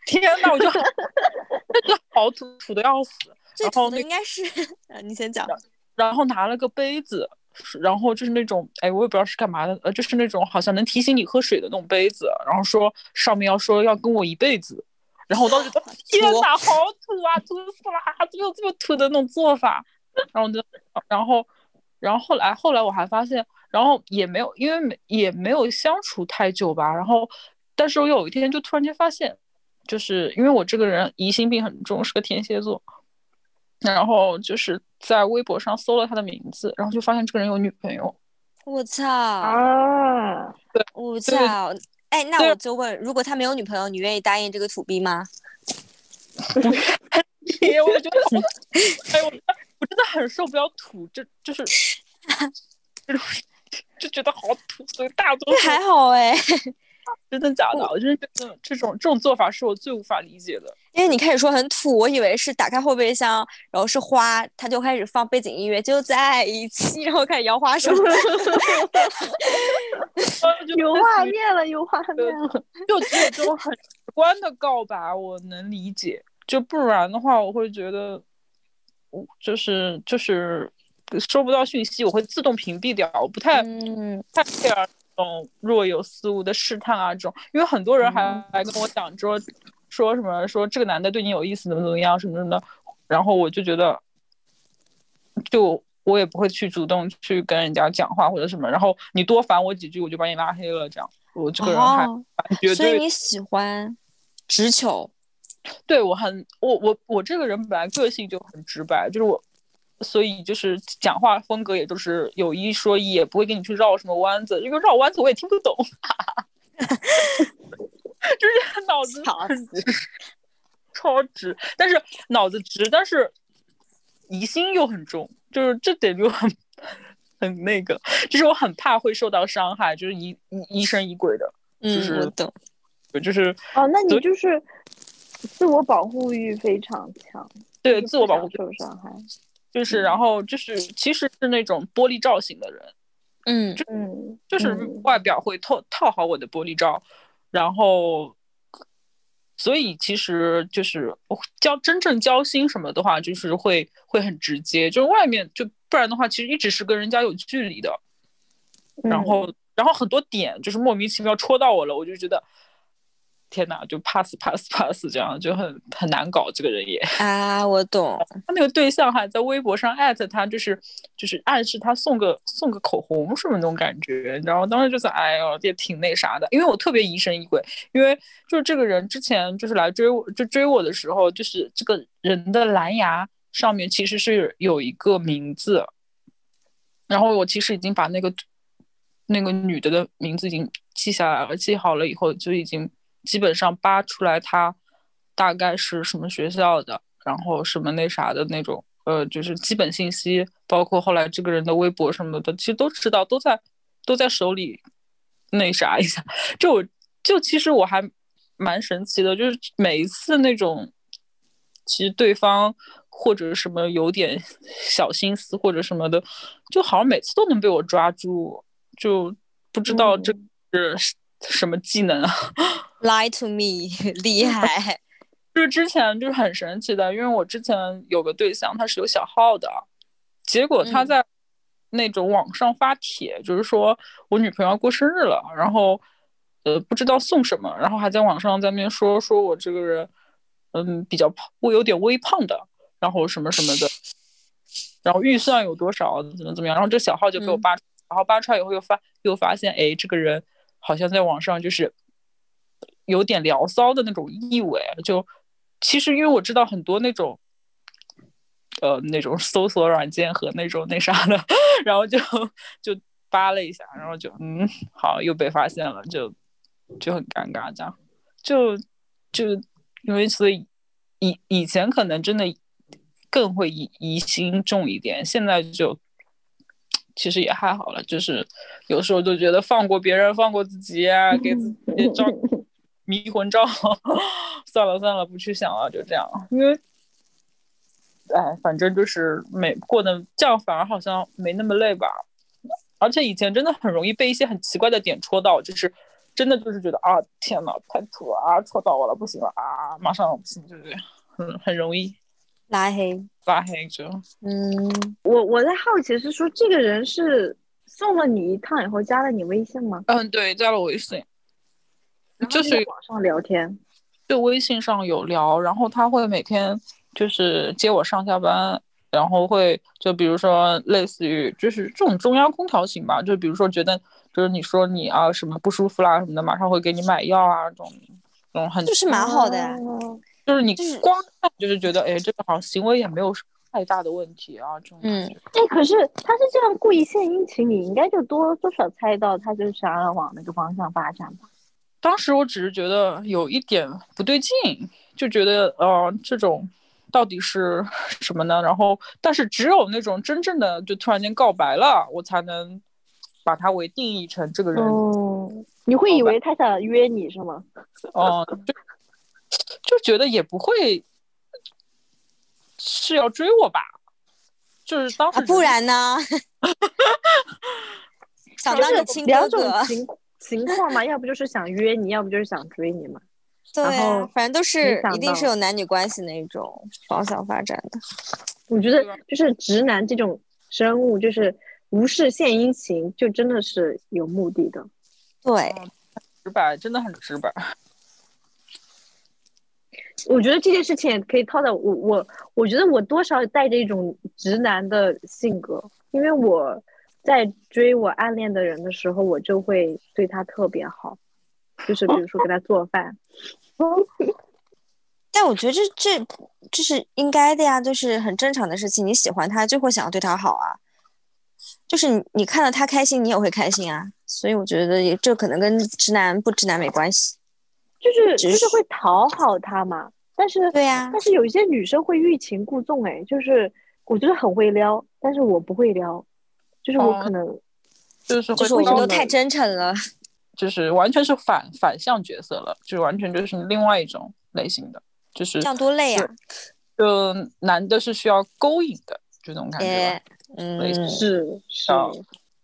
天呐，我就 就好土土的要死。最土的然后那应该是，呃，你先讲。然后拿了个杯子，然后就是那种，哎，我也不知道是干嘛的，呃，就是那种好像能提醒你喝水的那种杯子，然后说上面要说要跟我一辈子，然后我当时觉得 天哪，好土啊，土死啦，怎么有这么土的那种做法？然后我就，然后，然后后来后来我还发现，然后也没有，因为没也没有相处太久吧，然后，但是我有一天就突然间发现，就是因为我这个人疑心病很重，是个天蝎座。然后就是在微博上搜了他的名字，然后就发现这个人有女朋友。我操！啊！我操！哎，那我就问，如果他没有女朋友，你愿意答应这个土逼吗？哎，我觉得好，哎，我我真的很受不了土，这就是这 种就觉得好土，所以大多数还好哎，真的假的？我觉得这种这种这种做法是我最无法理解的。因为你开始说很土，我以为是打开后备箱，然后是花，他就开始放背景音乐，就在一起，然后开始摇花手。有画面了，有画面了。就只有这种很直观的告白，我能理解。就不然的话，我会觉得，我就是就是收不到讯息，我会自动屏蔽掉。我不太太 care 这种若有似无的试探啊，这种。因为很多人还来跟我讲说说什么说这个男的对你有意思，怎么怎么样什么什么的。然后我就觉得，就我也不会去主动去跟人家讲话或者什么。然后你多烦我几句，我就把你拉黑了。这样，我这个人还绝对。所以你喜欢直球。对我很我我我这个人本来个性就很直白，就是我，所以就是讲话风格也都是有一说一，也不会跟你去绕什么弯子，因为绕弯子我也听不懂，就是 脑子很直，超直，但是脑子直，但是疑心又很重，就是这点就很很那个，就是我很怕会受到伤害，就是疑疑疑神疑鬼的，就是我懂，就是哦，那你就是。自我保护欲非常强，对自我保护受伤害，就是然后就是其实是那种玻璃罩型的人，嗯，就就是外表会套套好我的玻璃罩，然后所以其实就是交真正交心什么的话，就是会会很直接，就是外面就不然的话，其实一直是跟人家有距离的，然后然后很多点就是莫名其妙戳到我了，我就觉得。天哪，就 pass pass pass 这样就很很难搞，这个人也啊，我懂。他那个对象还在微博上艾特他，就是就是暗示他送个送个口红什么那种感觉，然后当时就是哎呦也挺那啥的，因为我特别疑神疑鬼，因为就是这个人之前就是来追我，就追我的时候，就是这个人的蓝牙上面其实是有一个名字，然后我其实已经把那个那个女的的名字已经记下来了，记好了以后就已经。基本上扒出来他大概是什么学校的，然后什么那啥的那种，呃，就是基本信息，包括后来这个人的微博什么的，其实都知道，都在都在手里那啥一下。就我就其实我还蛮神奇的，就是每一次那种，其实对方或者什么有点小心思或者什么的，就好像每次都能被我抓住，就不知道这是什么技能啊。Lie to me，厉害！就是之前就是很神奇的，因为我之前有个对象，他是有小号的，结果他在那种网上发帖，就是说我女朋友要过生日了，然后呃不知道送什么，然后还在网上在那边说说我这个人嗯比较胖，我有点微胖的，然后什么什么的，然后预算有多少，怎么怎么样，然后这小号就被我扒，然后扒出来以后又发又发现，哎，这个人好像在网上就是。有点聊骚的那种意味，就其实因为我知道很多那种，呃，那种搜索软件和那种那啥的，然后就就扒了一下，然后就嗯，好，又被发现了，就就很尴尬，这样就就因为所以以以前可能真的更会疑疑心重一点，现在就其实也还好了，就是有时候就觉得放过别人，放过自己啊，给自己 照。迷魂照，算了算了，不去想了，就这样。因为，哎，反正就是没过的这样，反而好像没那么累吧。而且以前真的很容易被一些很奇怪的点戳到，就是真的就是觉得啊，天呐，太土了啊，戳到我了，不行了啊，马上不行，对不对？很很容易拉黑，拉黑就。嗯，我我在好奇是说，这个人是送了你一趟以后加了你微信吗？嗯，对，加了我微信。就是网上聊天，就微信上有聊，然后他会每天就是接我上下班，然后会就比如说类似于就是这种中央空调型吧，就比如说觉得就是你说你啊什么不舒服啦什么的，马上会给你买药啊这种，这种很就是蛮好的，就是你光看就是觉得哎这个好像行为也没有太大的问题啊这种，嗯，哎可是他是这样故意献殷勤，你应该就多多少猜到他就是想要往那个方向发展吧。当时我只是觉得有一点不对劲，就觉得呃，这种到底是 什么呢？然后，但是只有那种真正的就突然间告白了，我才能把他为定义成这个人你会以为他想约你是吗？哦、就就觉得也不会是要追我吧，就是当时啊，不然呢？想当你亲两种哥哥，情情况嘛，要不就是想约你，要不就是想追你嘛。对然啊后，反正都是一定是有男女关系那种方向发展的。我觉得就是直男这种生物，就是无事献殷勤，就真的是有目的的。对，直白，真的很直白。我觉得这件事情也可以套在我我我觉得我多少带着一种直男的性格，因为我在追我暗恋的人的时候，我就会对他特别好，就是比如说给他做饭。但我觉得这这这是应该的呀，就是很正常的事情。你喜欢他，就会想要对他好啊。就是你你看到他开心，你也会开心啊。所以我觉得也这可能跟直男不直男没关系。就是只就是会讨好他嘛，但是对呀、但是有一些女生会欲擒故纵，哎，就是我觉得很会撩，但是我不会撩，就是我哦可能就是会就是我们高都太真诚了。就是完全是反反向角色了，就完全就是另外一种类型的，就是这样多累啊！就男的是需要勾引的这种感觉哎。，嗯，是是哦。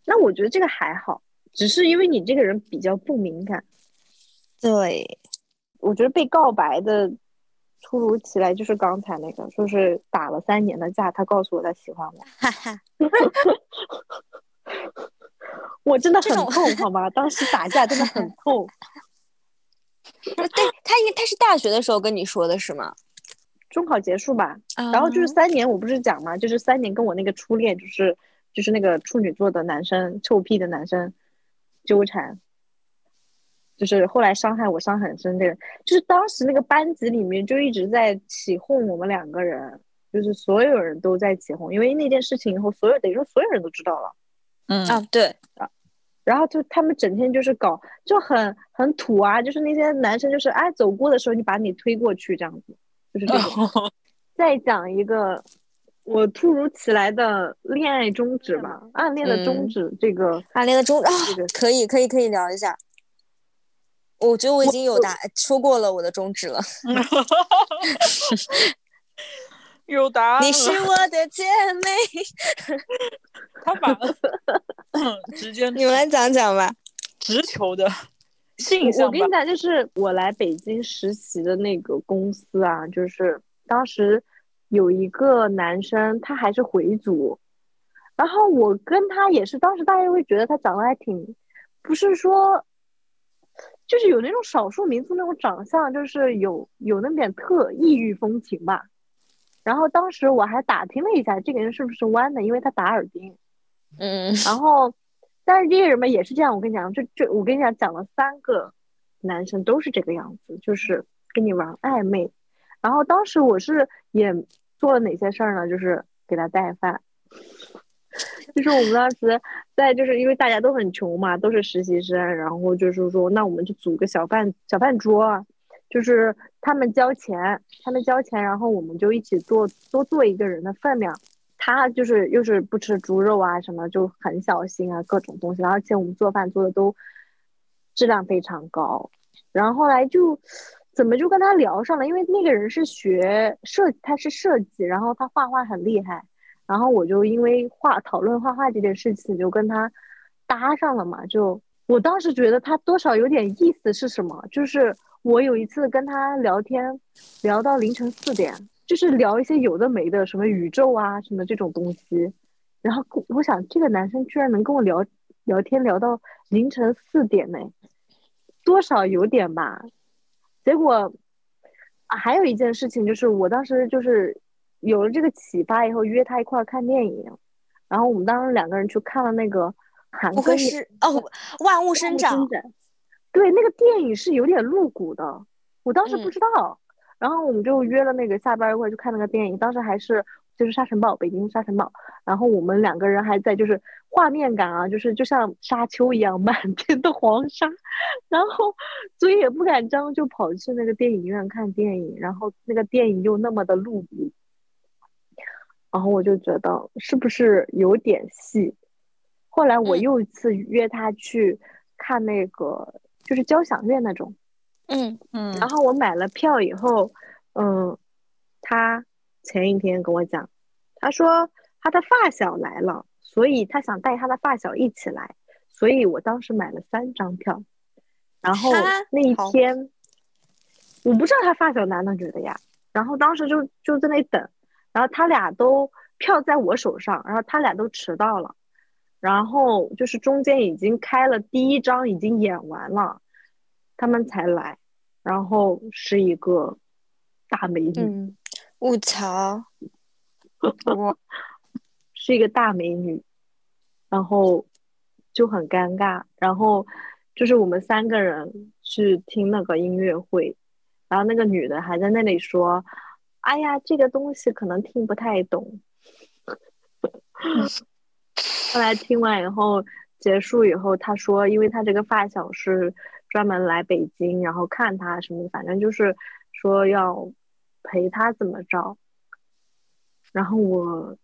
那我觉得这个还好，只是因为你这个人比较不敏感，对，我觉得被告白的突如其来就是刚才那个，就是打了三年的架，他告诉我他喜欢我，哈哈，我真的很痛，好吧？当时打架真的很 痛。对他应该他是大学的时候跟你说的是吗？中考结束吧，然然后就是三年，我不是讲嘛，就是三年跟我那个初恋，就是就是那个处女座的男生，臭屁的男生纠缠，就是后来伤害我伤很深的人，就是当时那个班级里面就一直在起哄我们两个人，就是所有人都在起哄，因为那件事情以后，所有等于说所有人都知道了。嗯啊，对，然后就他们整天就是搞，就很很土啊，就是那些男生就是哎走过的时候你把你推过去这样子，就是这种。再讲一个我突如其来的恋爱终止吧，暗恋的终嗯止这个，暗恋的终啊这个，可以可以可以聊一下。我觉得我已经有答说过了我的宗旨了。有答 案。你是我的姐妹，他把 直接你们来讲讲吧。直球的性我跟你讲，就是我来北京实习的那个公司啊，就是当时有一个男生，他还是回族，然后我跟他也是，当时大家会觉得他长得还挺，不是说，就是有那种少数民族那种长相，就是有有那么点特异域风情吧。然后当时我还打听了一下，这个人是不是弯的，因为他打耳钉。嗯，然后，但是这些人们也是这样，我跟你讲，这这我跟你讲，讲了三个男生都是这个样子，就是跟你玩暧昧。然后当时我是也做了哪些事儿呢？就是给他带饭，就是我们当时在，就是因为大家都很穷嘛，都是实习生，然后就是说，那我们就组个小饭小饭桌，就是他们交钱，他们交钱，然后我们就一起做多做一个人的分量。他就是又是不吃猪肉啊什么，就很小心啊各种东西，而且我们做饭做的都质量非常高。然后后来就怎么就跟他聊上了，因为那个人是学设，他是设计，然后他画画很厉害，然后我就因为画讨论画画这件事情就跟他搭上了嘛，就我当时觉得他多少有点意思是什么，就是我有一次跟他聊天聊到凌晨四点。就是聊一些有的没的，什么宇宙啊，什么这种东西。然后我想，这个男生居然能跟我聊聊天聊到凌晨四点呢，多少有点吧。结果啊，还有一件事情就是，我当时就是有了这个启发以后，约他一块儿看电影。然后我们当时两个人去看了那个韩不庚会是哦，万物生长。对，那个电影是有点露骨的，我当时不嗯知道。然后我们就约了那个下班一块去看那个电影，当时还是就是沙尘暴，北京沙尘暴。然后我们两个人还在就是画面感啊，就是就像沙丘一样 满天的黄沙，然后嘴也不敢张，就跑去那个电影院看电影。然后那个电影又那么的露骨，然后我就觉得是不是有点戏？后来我嗯又一次约他去看那个就是交响乐那种。嗯嗯然后我买了票以后，嗯，他前一天跟我讲，他说他的发小来了，所以他想带他的发小一起来，所以我当时买了三张票。然后那一好天，我不知道他发小男的女的呀。然后当时就就在那里等，然后他俩都票在我手上，然后他俩都迟到了，然后就是中间已经开了第一章，已经演完了，他们才来，然后是一个大美女，嗯，我操，我是一个大美女，然后就很尴尬，然后就是我们三个人去听那个音乐会，然后那个女的还在那里说：“哎呀，这个东西可能听不太懂。”后来听完以后，结束以后，他说，因为他这个发小是专门来北京，然后看他什么的，反正就是说要陪他怎么着。然后我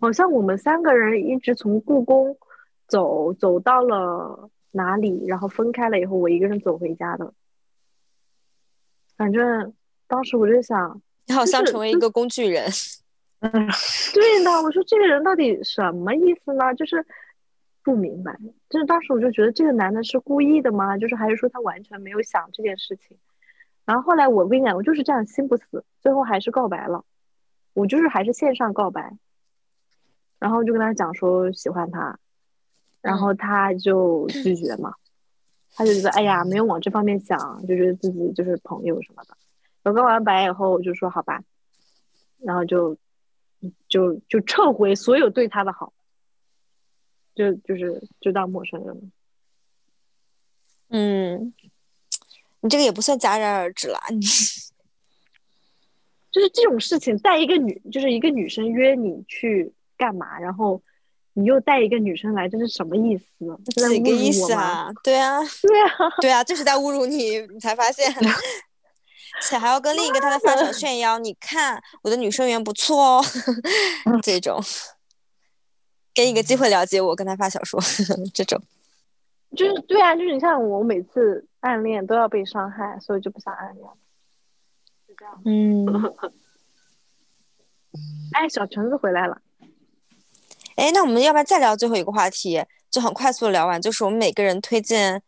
好像我们三个人一直从故宫走走到了哪里，然后分开了以后，我一个人走回家的。反正当时我就想，你好像成为一个工具人。嗯对的，我说这个人到底什么意思呢？就是不明白。就是当时我就觉得这个男的是故意的吗？就是还是说他完全没有想这件事情？然后后来我跟你讲，我就是这样心不死，最后还是告白了。我就是还是线上告白，然后就跟他讲说喜欢他，然后他就拒绝嘛，他就觉得哎呀没有往这方面想，就觉得自己就是朋友什么的。我告完白以后，我就说好吧，然后就就就撤回所有对他的好，就就是就当陌生人了。嗯，你这个也不算戛然而止啦，你 就是这种事情，带一个女，就是一个女生约你去干嘛，然后你又带一个女生来，这是什么意思？这是在几个意侮辱我吗？思啊？对啊，对啊，对啊，就是在侮辱你，你才发现，且还要跟另一个他的发小炫 耀，你看我的女生缘不错哦，这种，给你个机会了解我，跟他发小说 这种，就是对啊，就是你像我每次暗恋都要被伤害，所以就不想暗恋。嗯，哎，小橙子回来了。哎，那我们要不要再聊最后一个话题？就很快速的聊完，就是我们每个人推荐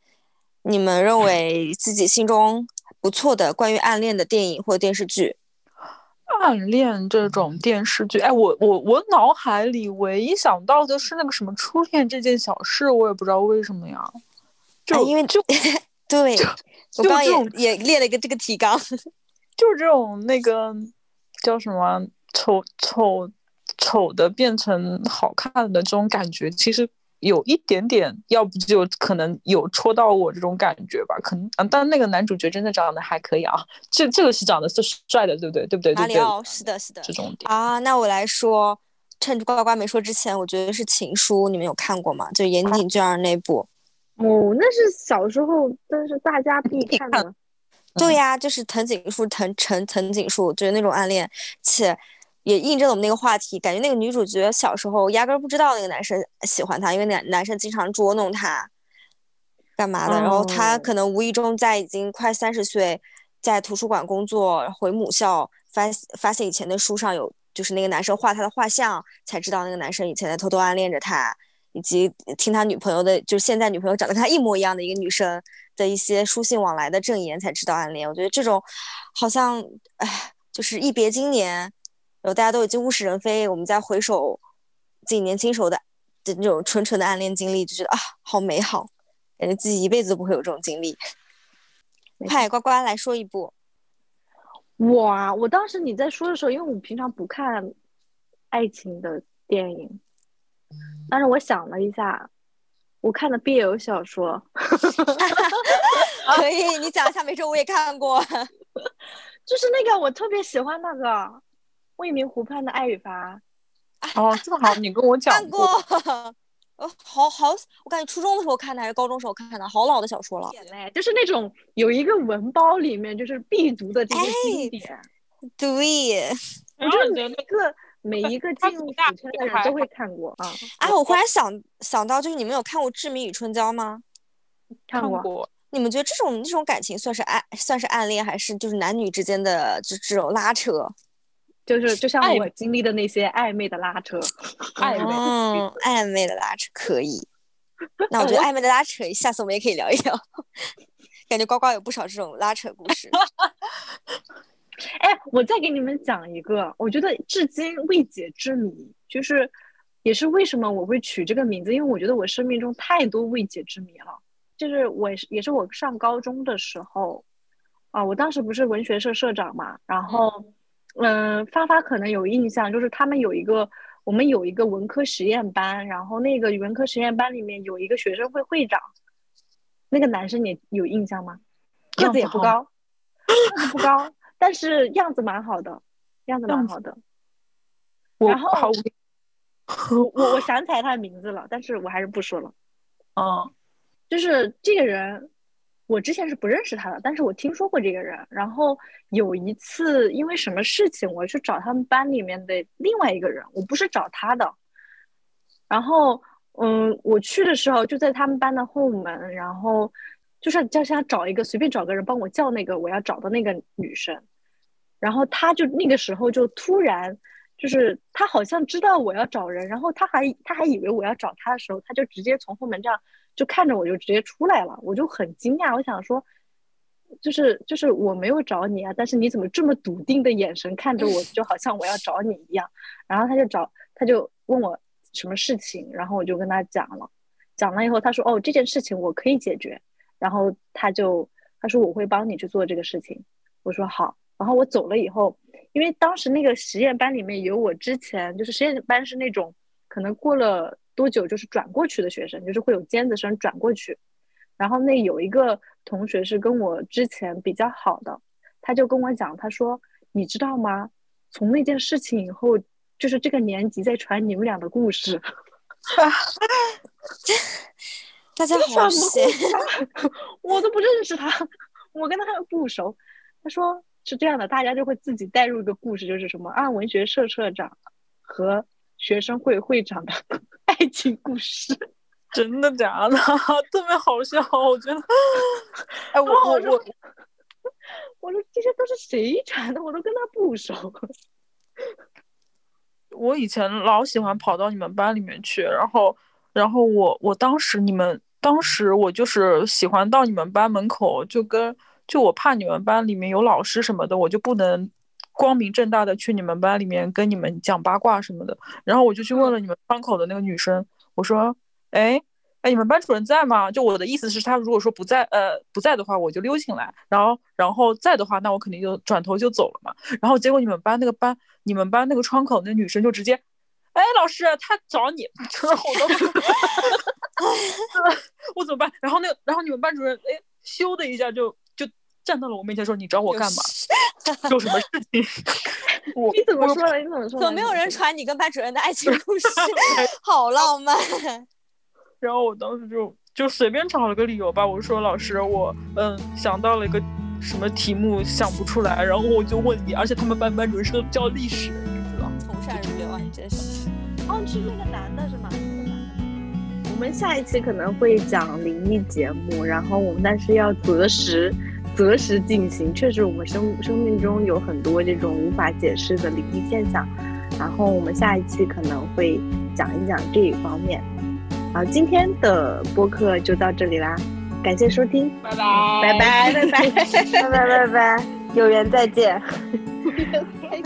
你们认为自己心中不错的关于暗恋的电影或电视剧。暗恋这种电视剧，哎，我我我脑海里唯一想到的是那个什么初恋这件小事，我也不知道为什么呀。就、哎因为就 对，我刚刚也也列了一个这个提纲。就是这种那个叫什么丑丑丑的变成好看的这种感觉，其实有一点点，要不就可能有戳到我这种感觉吧。可能，嗯，但那个男主角真的长得还可以啊，这这个是长得是帅的，对不对？对不对？对不对？马里奥是的，是的这种点，啊。那我来说，趁着呱呱没说之前，我觉得是《情书》，你们有看过吗？就岩井俊二那部。哦，那是小时候，但是大家必看的。对呀，就是藤井树、藤藤藤井树，就是那种暗恋，且也印证了我们那个话题。感觉那个女主角小时候压根儿不知道那个男生喜欢她，因为男男生经常捉弄她，干嘛的？然后她哦可能无意中在已经快三十岁，在图书馆工作，回母校发发现以前的书上有就是那个男生画她的画像，才知道那个男生以前在偷偷暗恋着她。以及听他女朋友的，就是现在女朋友长得跟他一模一样的一个女生的一些书信往来的证言，才知道暗恋。我觉得这种好像，哎，就是一别经年，然后大家都已经物是人非，我们再回首自己年轻时候的的那种纯纯的暗恋经历，就觉得啊，好美好，感觉自己一辈子都不会有这种经历。快，呱呱来说一部。哇，我当时你在说的时候，因为我平常不看爱情的电影，但是我想了一下，我看的 BL 小说，可以，你讲一下，没准我也看过。就是那个我特别喜欢那个《未名湖畔的爱与罚》。哦，正 好你跟我讲看过，呃，好好，我感觉初中的时候看的还是高中时候看的，好老的小说了。嘞，就是那种有一个文包里面就是必读的这些经典，对，我觉得每一个每一个进入死圈的人都会看过啊。哎，我忽然想想到，就是你们有看过《志明与春娇》吗？看过。过。你们觉得这种这种感情算是爱，算是暗恋，还是就是男女之间的这这种拉扯？就是就像我经历的那些暧昧的拉扯，暧昧嗯，暧昧的拉扯可以。那我觉得暧昧的拉扯，下次我们也可以聊一聊。感觉呱呱有不少这种拉扯故事。哎，我再给你们讲一个，我觉得至今未解之谜，就是也是为什么我会取这个名字，因为我觉得我生命中太多未解之谜了。就是我也是也是我上高中的时候，啊，我当时不是文学社社长嘛，然后，嗯、发发可能有印象，就是他们有一个我们有一个文科实验班，然后那个文科实验班里面有一个学生会会长，那个男生你有印象吗？个子也不高，个子不高，但是样子蛮好的，样子蛮好的。我然后好，我我我想起来他的名字了，但是我还是不说了。嗯 就是这个人，我之前是不认识他的，但是我听说过这个人。然后有一次因为什么事情，我去找他们班里面的另外一个人，我不是找他的。然后，嗯，我去的时候就在他们班的后门，然后就是就想找一个随便找个人帮我叫那个我要找的那个女生。然后他就那个时候就突然，就是他好像知道我要找人，然后他还他还以为我要找他的时候，他就直接从后门这样就看着我就直接出来了，我就很惊讶，我想说，就是就是我没有找你啊，但是你怎么这么笃定的眼神看着我，就好像我要找你一样。然后他就找他就问我什么事情，然后我就跟他讲了，讲了以后他说哦这件事情我可以解决，然后他就他说我会帮你去做这个事情，我说好。然后我走了以后，因为当时那个实验班里面有我之前就是实验班是那种可能过了多久就是转过去的学生，就是会有尖子生转过去。然后那有一个同学是跟我之前比较好的，他就跟我讲，他说你知道吗？从那件事情以后，就是这个年级在传你们俩的故事。大家好闲，我都不认识他，我跟他还不熟。他说是这样的，大家就会自己带入一个故事，就是什么啊，文学社社长和学生会会长的 爱情故事。真的假的？特别好笑，我觉得。哎，我我我我我说这些都是谁传的？我都跟他不熟。我以前老喜欢跑到你们班里面去，然后然后我我当时你们当时我就是喜欢到你们班门口，就跟就我怕你们班里面有老师什么的，我就不能光明正大的去你们班里面跟你们讲八卦什么的，然后我就去问了你们窗口的那个女生，我说，哎。哎，你们班主任在吗？就我的意思是，他如果说不在，呃，不在的话，我就溜进来；然后，然后在的话，那我肯定就转头就走了嘛。然后结果你们班那个班，你们班那个窗口那女生就直接，哎，老师，他找你，然 后我当时，我怎么办？然后那个，然后你们班主任，哎，咻的一下就就站到了我面前说：“你找我干嘛？有什么事情？” 我你怎么说的？你怎么说的？怎么没有人传你跟班主任的爱情故事？好浪漫。然后我当时就就随便找了个理由吧，我说老师，我嗯想到了一个什么题目想不出来，然后我就问你，而且他们班班主任是个教历史的，你知道？从善如流啊，你真是。哦，是那个男的是吗？是那个男的。我们下一期可能会讲灵异节目，然后我们但是要择时择时进行。确实，我们生生命中有很多这种无法解释的灵异现象，然后我们下一期可能会讲一讲这一方面。好，今天的播客就到这里啦，感谢收听，拜拜拜拜拜拜。拜拜 拜拜，有缘再见。拜拜